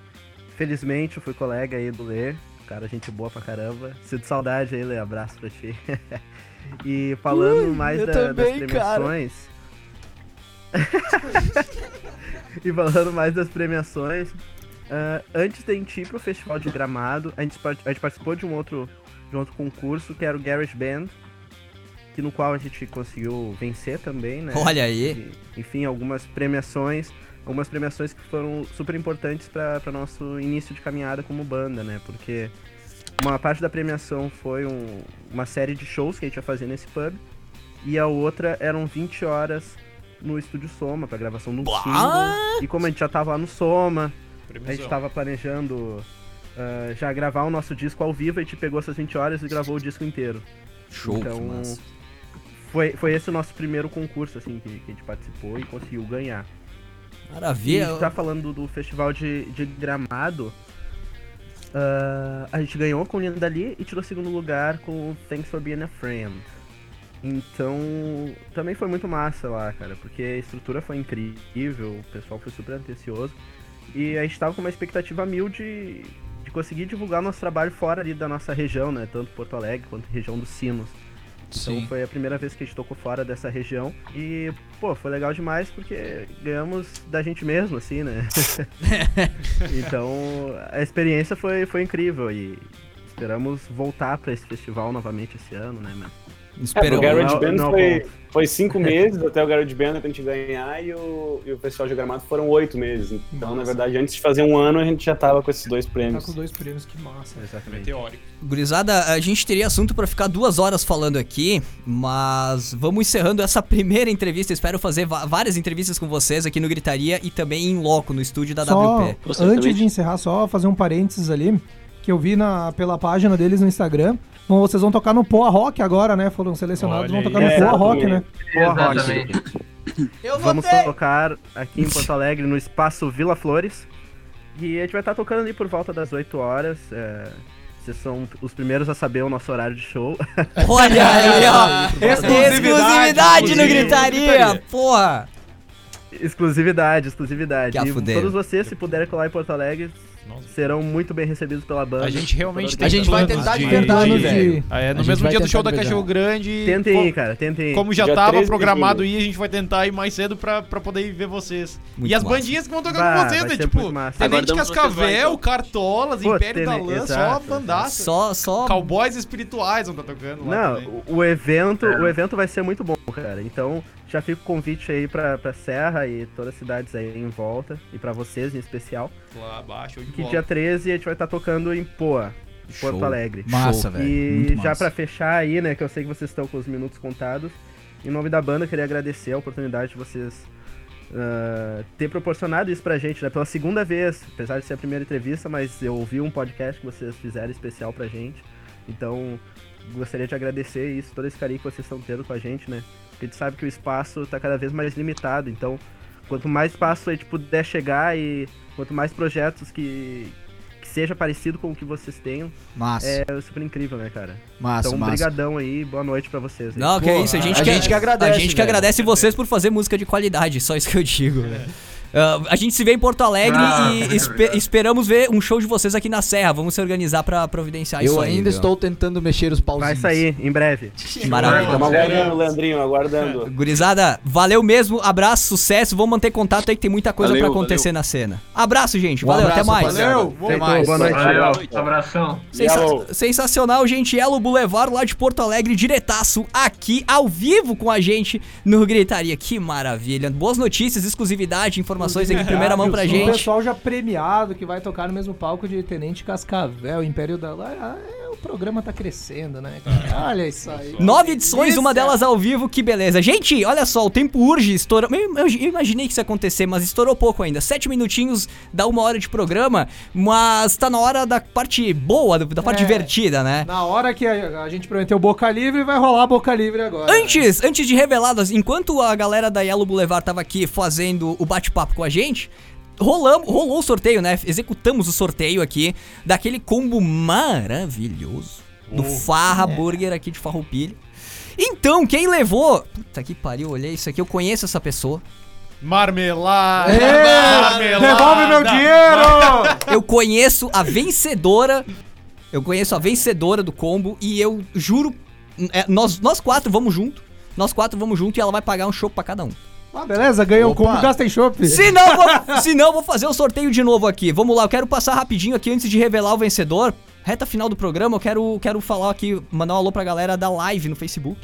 Felizmente eu fui colega aí do Lê, cara, gente boa pra caramba. Sinto saudade aí, Lê, abraço pra ti. *laughs* e falando Ui, mais da- também, das premiações. *laughs* e falando mais das premiações, ah, antes da gente ir pro Festival de Gramado, a gente, part- a gente participou de um outro, de um outro concurso que era o Garage Band, que no qual a gente conseguiu vencer também, né? Olha aí. E, enfim, algumas premiações, algumas premiações que foram super importantes para nosso início de caminhada como banda, né? Porque uma parte da premiação foi um- uma série de shows que a gente ia fazer nesse pub e a outra eram 20 horas no estúdio Soma para gravação de um single. E como a gente já tava lá no Soma, a gente tava planejando ah, já gravar o nosso disco ao vivo, a gente pegou essas 20 horas e gravou o disco inteiro. Show, então, foi, foi esse o nosso primeiro concurso, assim, que, que a gente participou e conseguiu ganhar. Maravilha. E já falando do, do festival de, de Gramado, ah, a gente ganhou com Linda Ali e tirou segundo lugar com Thanks for Being a Friend. Então, também foi muito massa lá, cara, porque a estrutura foi incrível, o pessoal foi super atencioso. E a gente tava com uma expectativa mil de, de conseguir divulgar nosso trabalho fora ali da nossa região, né? Tanto Porto Alegre quanto região dos Sinos. Então Sim. foi a primeira vez que a gente tocou fora dessa região. E, pô, foi legal demais porque ganhamos da gente mesmo, assim, né? *laughs* então a experiência foi, foi incrível e esperamos voltar pra esse festival novamente esse ano, né? Mas É, o Garage Não- Band não foi, foi cinco *laughs* meses até o Garage Band pra gente ganhar e o, e o Festival de Gramado foram oito meses. Então, na verdade, antes de fazer um ano, a gente já tava com esses dois Tá prêmios. com os dois prêmios, que massa. Exatamente. Teórico. Gurizada, a gente teria assunto pra ficar duas horas falando aqui, mas vamos encerrando essa primeira entrevista. Espero fazer várias entrevistas com vocês aqui no Gritaria e também em loco, no estúdio da Só, WP. antes de encerrar, só fazer um parênteses ali, que eu vi na, pela página deles no Instagram. Bom, vocês vão tocar no Poa Rock agora, né? Foram selecionados, Olha vão tocar aí. no Poa É, Rock, né? Boa, Rock. Vamos tocar aqui em Porto Alegre, no espaço Vila Flores. E a gente vai estar tocando ali por volta das 8 horas. é, Vocês são os primeiros a saber o nosso horário de show. *laughs* Olha aí, ó. Exclusividade, Exclusividade no Gritaria, gritaria. porra. exclusividade, exclusividade. Que E todos vocês, se puderem colar em Porto Alegre. Serão muito bem recebidos pela banda. A gente realmente tem A gente vai tentar de verdade, de- velho. Ah, é, no mesmo dia do show da Cachorro. Grande. Tentem ir, cara, tentem ir. Como já Dia tava 13 de programado ir, a gente vai tentar ir mais cedo pra, pra poder ir ver vocês. Muito e as massa. bandinhas que vão tocar Bah, com vocês, né? Tipo. Tenente Cascavel, então. Cartolas, Pô, Império da Lã, só bandaça. Só, só. Cowboys espirituais vão estar tocando lá Não, também. o, o evento, o evento vai ser muito bom, cara. Então, já fica o convite aí pra, pra Serra e todas as cidades aí em volta. E pra vocês em especial. Lá abaixo, de Que bola. dia 13 a gente vai estar tocando em Poa, em Porto Show. Alegre. Massa, velho. E Muito já massa. pra fechar aí, né, que eu sei que vocês estão com os minutos contados, em nome da banda, eu queria agradecer a oportunidade de vocês ah, ter proporcionado isso pra gente, né, pela segunda vez, apesar de ser a primeira entrevista, mas eu ouvi um podcast que vocês fizeram especial pra gente, então gostaria de agradecer isso, todo esse carinho que vocês estão tendo com a gente, né, porque a gente sabe que o espaço tá cada vez mais limitado, então quanto mais espaço a gente puder chegar e quanto mais projetos que, que seja parecido com o que vocês tenham. Massa. É super incrível, né, cara? Massa, então, massa. brigadão aí, boa noite pra vocês. aí. Não, que é isso, a gente, a que, gente que agradece, A gente que velho. agradece vocês por fazer música de qualidade, só isso que eu digo. né? Ah, a gente se vê em Porto Alegre Ah, e é espe- esperamos ver um show de vocês aqui na Serra. Vamos se organizar pra providenciar Eu isso aí. ainda viu? estou tentando mexer os pauzinhos. Vai sair em breve. Maravilha. Estamos aguardando, Leandrinho, aguardando. *laughs* Gurizada, valeu mesmo, abraço, sucesso. Vamos manter contato aí que tem muita coisa Valeu, pra acontecer na cena. Abraço, gente. Valeu, abraço, até mais. Valeu. Até mais. Boa noite. Valeu, abração. Sensa- Yellow. sensacional, gente. Elo Boulevard lá de Porto Alegre, diretaço aqui, ao vivo com a gente no Gritaria. Que maravilha. Boas notícias, exclusividade, informações aqui em primeira mão pra *laughs* O gente. pessoal já premiado que vai tocar no mesmo palco de Tenente Cascavel, Império da... É, o programa tá crescendo, né? cara? Olha isso aí. Nove edições, uma delas ao vivo, que beleza. Gente, olha só, o tempo urge, estourou. Eu, imaginei que isso ia acontecer, mas estourou pouco ainda. Sete minutinhos dá uma hora de programa, mas tá na hora da parte boa, da parte É. divertida, né? Na hora que a, a gente prometeu Boca Livre, vai rolar Boca Livre agora. Antes, antes de revelar, enquanto a galera da Yellow Boulevard tava aqui fazendo o bate-papo com a gente, rolamos, rolou o sorteio, né? Executamos o sorteio aqui daquele combo maravilhoso do Farra Burger aqui de Farroupilha. Então, quem levou... Puta que pariu, olhei isso aqui, eu conheço essa pessoa. Marmelada! Ê, marmelada, devolve meu dinheiro! *laughs* Eu conheço a vencedora. Eu conheço a vencedora do combo e eu juro, é, nós, nós quatro vamos junto. Nós quatro vamos junto e ela vai pagar um chopp pra cada um. Ah, beleza, ganha um combo, gasta em chopp. Se não, vou, se não, vou fazer o sorteio de novo aqui. Vamos lá, eu quero passar rapidinho aqui antes de revelar o vencedor. Reta final do programa, eu quero, quero falar aqui, mandar um alô pra galera da live no Facebook.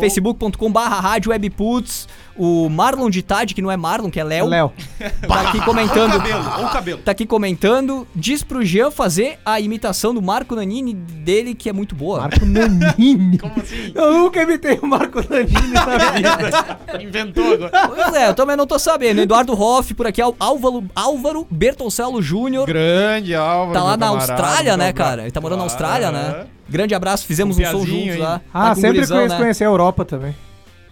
facebook.com barra rádio webputs. O Marlon de Tade, que não é Marlon, que é Léo, Léo. tá aqui comentando. Cabelo, olha o cabelo. Tá aqui comentando. Diz pro Jean fazer a imitação do Marco Nanini dele, que é muito boa. Marco Nanini. *laughs* Como assim? Eu nunca imitei o Marco Nanini na vida. *laughs* Inventou agora. Pois é, eu também não tô sabendo. Eduardo Hoff, por aqui, Álvaro, Álvaro Bertoncello Júnior. Grande Álvaro. Tá lá na camarada, Austrália, né, cara? Ele tá morando na Ah, Austrália, né? Grande abraço, fizemos Um um som juntos hein? lá. Ah, Tá sempre gurizão, conheço, né? conhecer a Europa também.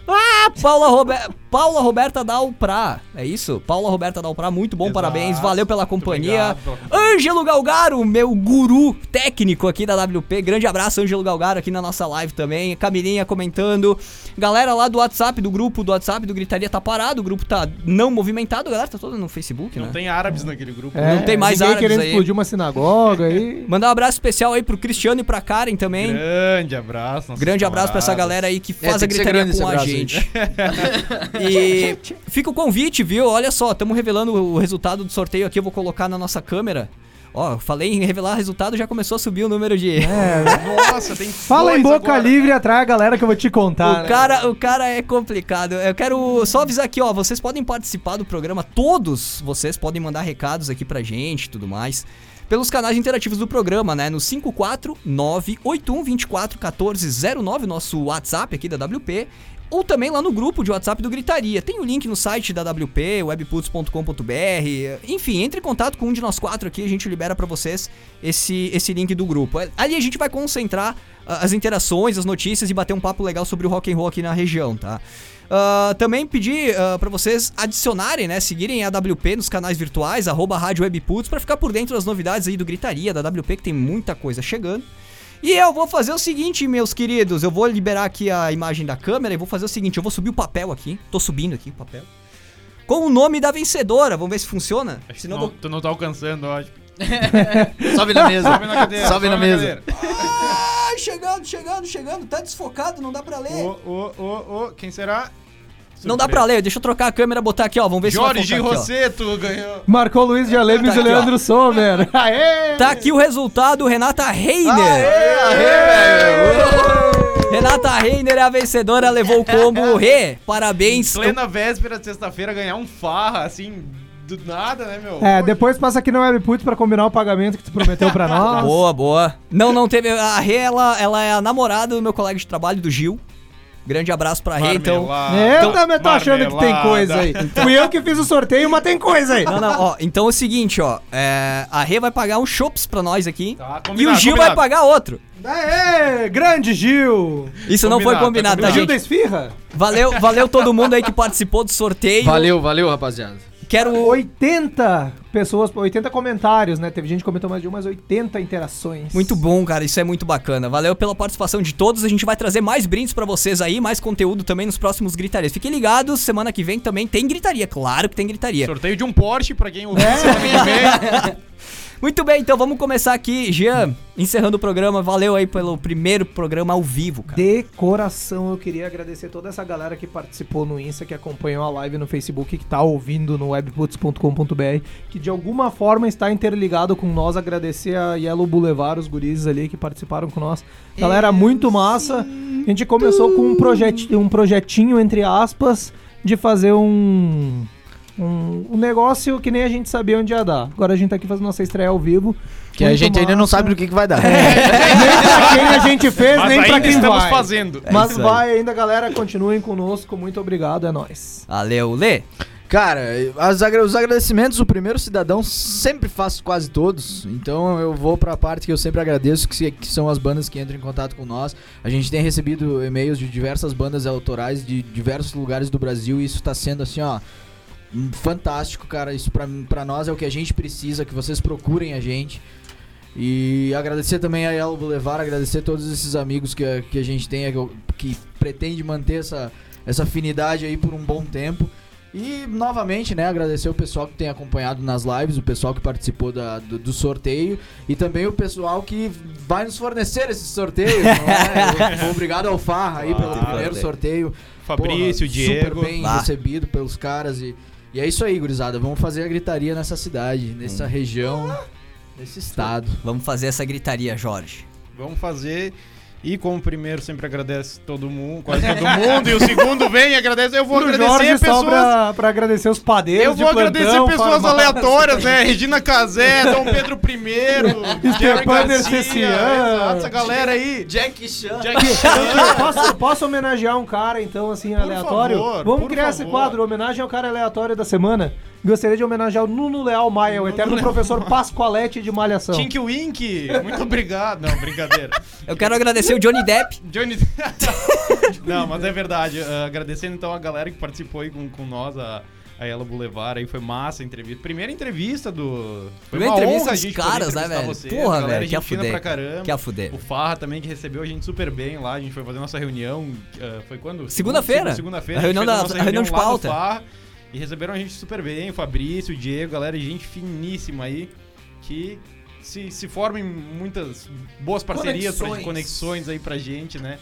Ah, Paula, Rober... Paula Roberta Dalprá. É isso? Paula Roberta Dalprá, muito bom, Exato. parabéns. Valeu pela companhia. Ângelo Galgaro, meu guru técnico aqui da WP. Grande abraço, Ângelo Galgaro, aqui na nossa live também. Camilinha comentando. Galera lá do WhatsApp, do grupo do WhatsApp do Gritaria tá parado. O grupo tá não movimentado. A galera tá toda no Facebook, né? Não tem árabes naquele grupo. É, Não tem mais ninguém árabes querendo aí. explodir uma sinagoga aí. *laughs* Mandar um abraço especial aí pro Cristiano e pra Karen também. Grande abraço. Grande abraço pra essa galera aí que faz a tem que ser gritaria com a gente. *laughs* *laughs* e fica o convite, viu? Olha só, estamos revelando o resultado do sorteio aqui, eu vou colocar na nossa câmera. Ó, falei em revelar resultado, já começou a subir o número de. É, Nossa, tem fala em boca agora. livre atrai a galera que eu vou te contar. O né? cara, o cara é complicado. Eu quero só avisar aqui, ó. Vocês podem participar do programa, todos vocês podem mandar recados aqui pra gente e tudo mais. Pelos canais interativos do programa, né? No 549-8124-1409, nosso WhatsApp aqui da WP. Ou também lá no grupo de WhatsApp do Gritaria. Tem o link no site da WP, webputs.com.br. Enfim, entre em contato com um de nós quatro aqui, a gente libera pra vocês esse, esse link do grupo. Ali a gente vai concentrar ah, as interações, as notícias e bater um papo legal sobre o rock and roll aqui na região, tá? Ah, também pedir ah, pra vocês adicionarem, né? Seguirem a WP nos canais virtuais, arroba Rádio Webputs, pra ficar por dentro das novidades aí do Gritaria, da WP, que tem muita coisa chegando. E eu vou fazer o seguinte, meus queridos, eu vou liberar aqui a imagem da câmera e vou fazer o seguinte, eu vou subir o papel aqui, tô subindo aqui o papel, com o nome da vencedora, vamos ver se funciona. Acho que Senão não, vou... tu não tá alcançando, eu acho. *laughs* Sobe na mesa. Sobe na cadeira. Sobe na mesa. cadeira. Ai, chegando, chegando, chegando, tá desfocado, não dá pra ler. Ô, ô, ô, ô, quem será? Não dá pra ler, deixa eu trocar a câmera, botar aqui, ó, vamos ver Jorge se vai focar aqui. Rosseto ganhou. Marcou Luiz de Alemes Tá e aqui, Leandro Sommer. *laughs* Aê! Tá aqui o resultado, Renata Reiner. Renata Reiner é a vencedora, levou o combo. *laughs* Rê, parabéns. Plena véspera de sexta-feira ganhar um farra, assim, do nada, né, meu? É, depois passa aqui no Webput pra combinar o pagamento que tu prometeu pra *laughs* nós. Boa, boa. Não, não teve. A Rê, ela, ela é a namorada do meu colega de trabalho, do Gil. Grande abraço pra Rê, então. Marmelada. Eita, mas tô achando que tem coisa aí. Fui eu que fiz o sorteio, mas tem coisa aí. Não, não, ó. Então é o seguinte, ó. é, a Rê vai pagar um chops pra nós aqui. Tá, e o combinado, Gil combinado. vai pagar outro. Aê, grande Gil. Isso não foi Combinado, combinado, tá Gil gente? da Esfirra? Valeu, valeu todo mundo aí que participou do sorteio. Valeu, valeu, rapaziada. Quero 80 pessoas, 80 comentários, né? Teve gente que comentou mais de um, mas 80 interações. Muito bom, cara, isso é muito bacana. Valeu pela participação de todos. A gente vai trazer mais brindes pra vocês aí, mais conteúdo também nos próximos gritarias. Fiquem ligados, semana que vem também tem gritaria, claro que tem gritaria. Sorteio de um Porsche pra quem ouvir semana que vem. *laughs* Muito bem, então vamos começar aqui. Jean, encerrando o programa, valeu aí pelo primeiro programa ao vivo, cara. De coração, eu queria agradecer toda essa galera que participou no Insta, que acompanhou a live no Facebook, que tá ouvindo no webputs.com.br, que de alguma forma está interligado com nós. Agradecer a Yellow Boulevard, os guris ali que participaram com nós. Galera, muito massa. A gente começou com um, projeti um projetinho, entre aspas, de fazer um, um, um negócio que nem a gente sabia onde ia dar. Agora a gente tá aqui fazendo nossa estreia ao vivo. Que a gente ainda não massa. sabe do que, que vai dar. *laughs* nem pra quem a gente fez, Mas nem pra quem estamos vai. fazendo. É Mas aí. vai ainda, galera. Continuem conosco. Muito obrigado, é nóis. Valeu, Lê. Cara, as os agradecimentos, o primeiro cidadão sempre faço quase todos. Então eu vou pra parte que eu sempre agradeço, que, se- que são as bandas que entram em contato com nós. A gente tem recebido e-mails de diversas bandas autorais de diversos lugares do Brasil e isso tá sendo assim, ó. Fantástico, cara. Isso pra nós é o que a gente precisa, que vocês procurem a gente. E agradecer também a Yellow Boulevard, agradecer todos esses amigos que, a- que a gente tem, que, que pretende manter essa, essa afinidade aí por um bom tempo. E novamente, né, agradecer o pessoal que tem acompanhado nas lives, o pessoal que participou da- do, do sorteio e também o pessoal que vai nos fornecer esses sorteios. *laughs* não é? Obrigado ao Farra aí pelo Claro. primeiro sorteio. Fabrício, Porra, Diego. Super bem Bah. recebido pelos caras e, e é isso aí, gurizada. Vamos fazer a gritaria nessa cidade, nessa região, nesse estado. Vamos fazer essa gritaria, Jorge. Vamos fazer. E como o primeiro sempre agradece todo mundo, quase todo mundo, e o segundo vem e agradece. Eu vou Pro agradecer Jorge, só pessoas. pra, pra agradecer os padeiros Eu vou de plantão, agradecer pessoas farmácia. aleatórias, né? Regina Casé, Dom Pedro I, Jerry Stepan exato, essa galera aí. Jack Chan. Jack Eu Chan. posso, posso homenagear um cara, então, assim, aleatório? favor, Vamos por criar esse favor. quadro, homenagem ao cara aleatório da semana. Gostaria de homenagear o Nuno Leal Maia, o eterno professor Pascoalete de Malhação. Tink Wink, muito obrigado. Não, brincadeira. Eu quero agradecer o Johnny Depp. Johnny. *laughs* Não, mas é verdade. Ah, agradecendo então a galera que participou aí com, com nós, a, a Ela Boulevard, aí foi massa a entrevista. Primeira entrevista do. Foi Primeira uma entrevista honra a dos caras, né, velho? Você, Porra, a galera velho, que a fuder. pra caramba. Que a fuder. O Farra também que recebeu a gente super bem lá. A gente foi fazer nossa reunião. ah, foi quando? Segunda-feira. Segunda-feira. A reunião gente fez da- a reunião de lá no pauta. E receberam a gente super bem. O Fabrício, o Diego, galera, gente finíssima aí. Que se, se formem muitas boas parcerias, pra, Conexões. conexões aí pra gente, né?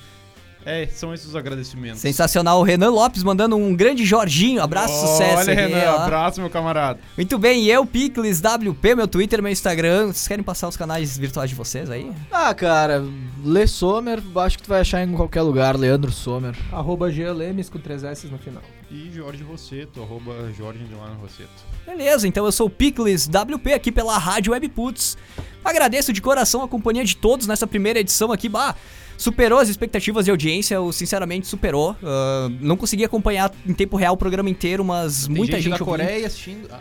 É, são esses os agradecimentos. Sensacional. O Renan Lopes mandando um grande Jorginho. Abraço, sucesso. Olha, Renan, ó. abraço, meu camarada. Muito bem, e eu, Picles WP, meu Twitter, meu Instagram. Vocês querem passar os canais virtuais de vocês aí? Ah, cara, Lê Sommer, acho que tu vai achar em qualquer lugar, Leandro Sommer. Arroba Lemes com três S no final. E Jorge Rosseto, arroba Jorge Rosseto. Beleza, então eu sou o Picles WP aqui pela Rádio Webputs. Agradeço de coração a companhia de todos nessa primeira edição aqui. Bah, superou as expectativas de audiência, eu sinceramente superou. Ah, não consegui acompanhar em tempo real o programa inteiro, mas Tem muita gente, da ouvindo. Coreia assistindo. Ah,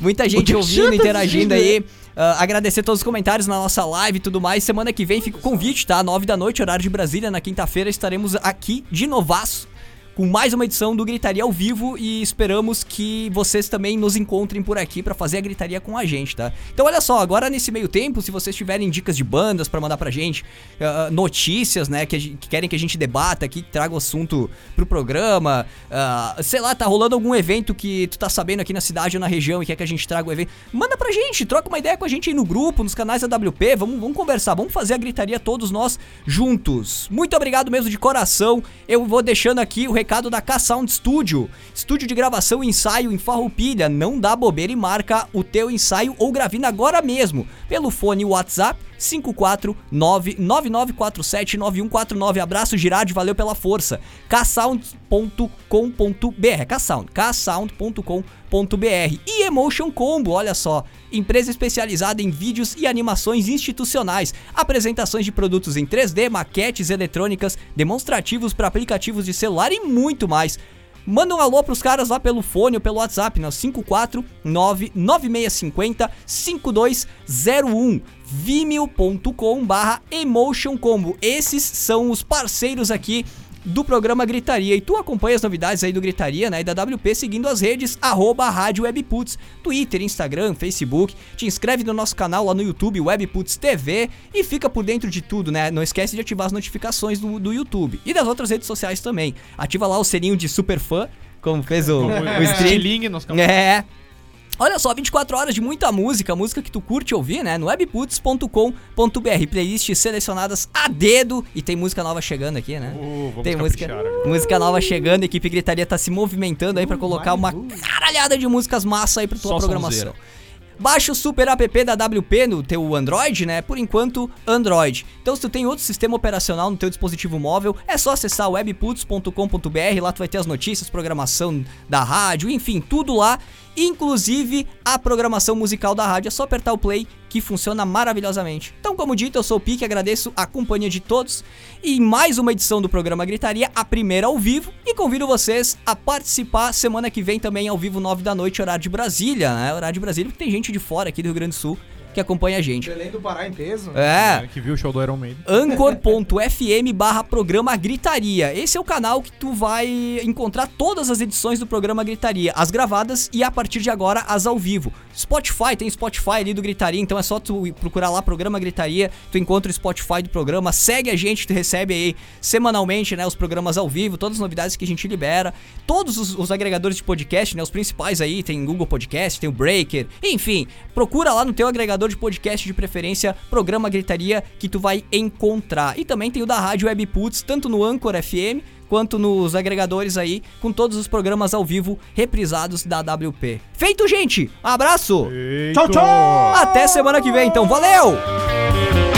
Muita gente ouvindo, interagindo assistindo, aí. Ah, agradecer todos os comentários na nossa live e tudo mais. Semana que vem fica o convite, tá? Nove da noite, horário de Brasília. Na quinta-feira estaremos aqui de novaço com mais uma edição do Gritaria ao vivo e esperamos que vocês também nos encontrem por aqui pra fazer a gritaria com a gente, tá? Então olha só, agora nesse meio tempo, se vocês tiverem dicas de bandas pra mandar pra gente, ah, notícias, né, que, gente- que querem que a gente debata aqui, que traga o assunto pro programa, ah, sei lá, tá rolando algum evento que tu tá sabendo aqui na cidade ou na região e quer que a gente traga o evento, manda pra gente, troca uma ideia com a gente aí no grupo, nos canais da WP, vamos, vamos conversar, vamos fazer a gritaria todos nós juntos. Muito obrigado mesmo de coração. Eu vou deixando aqui o recado da K-Sound Studio, estúdio de gravação e ensaio em Farroupilha. Não dá bobeira e marca o teu ensaio ou gravina agora mesmo pelo fone WhatsApp 54999479149. Abraço Girardi, valeu pela força. ksound.com.br, ksound, ksound.com.br e Emotion Combo, olha só, empresa especializada em vídeos e animações institucionais, apresentações de produtos em 3D, maquetes eletrônicas, demonstrativos para aplicativos de celular e muito mais. Manda um alô pros caras lá pelo fone ou pelo WhatsApp, né? 5499650 5201. vimeo.com barra Emotion Combo. Esses são os parceiros aqui do programa Gritaria. E tu acompanha as novidades aí do Gritaria, né? E da WP seguindo as redes, arroba Rádio Webputs, Twitter, Instagram, Facebook. Te inscreve no nosso canal lá no YouTube, Webputs TV, e fica por dentro de tudo, né? Não esquece de ativar as notificações do, do YouTube e das outras redes sociais também. Ativa lá o selinho de super fã, como fez o, Como o stream. É. Olha só, 24 horas de muita música, música que tu curte ouvir, né? No webputs.com.br, playlists selecionadas a dedo e tem música nova chegando aqui, né? Uh, tem música, agora. música nova chegando, a equipe Gritaria tá se movimentando aí pra colocar uma caralhada de músicas massa aí pra tua Só programação. sonzeira. Baixa o super app da WP no teu Android, né? Por enquanto, Android. Então, se tu tem outro sistema operacional no teu dispositivo móvel, é só acessar webputs.com.br, lá tu vai ter as notícias, programação da rádio, enfim, tudo lá, inclusive a programação musical da rádio. É só apertar o play que funciona maravilhosamente. Então, como dito, eu sou o Pique, agradeço a companhia de todos e mais uma edição do programa Gritaria, a primeira ao vivo, e convido vocês a participar semana que vem também ao vivo, 9 da noite, horário de Brasília, né? Horário de Brasília, porque tem gente de fora aqui do Rio Grande do Sul que acompanha a gente. Belém do Pará em peso. É. Que viu o show do Iron Maiden. Anchor.fm barra programa Gritaria. Esse é o canal que tu vai encontrar todas as edições do programa Gritaria, as gravadas e a partir de agora as ao vivo. Spotify, tem Spotify ali do Gritaria, então é só tu procurar lá programa Gritaria, tu encontra o Spotify do programa, segue a gente, tu recebe aí semanalmente, né, os programas ao vivo, todas as novidades que a gente libera, todos os, os agregadores de podcast, né, os principais aí, tem Google Podcast, tem o Breaker, enfim, procura lá no teu agregador de podcast de preferência, programa Gritaria, que tu vai encontrar. E também tem o da Rádio Webputs, tanto no Anchor FM, quanto nos agregadores aí, com todos os programas ao vivo reprisados da WP. Feito, gente! Abraço! Tchau, tchau! Até semana que vem, então. Valeu!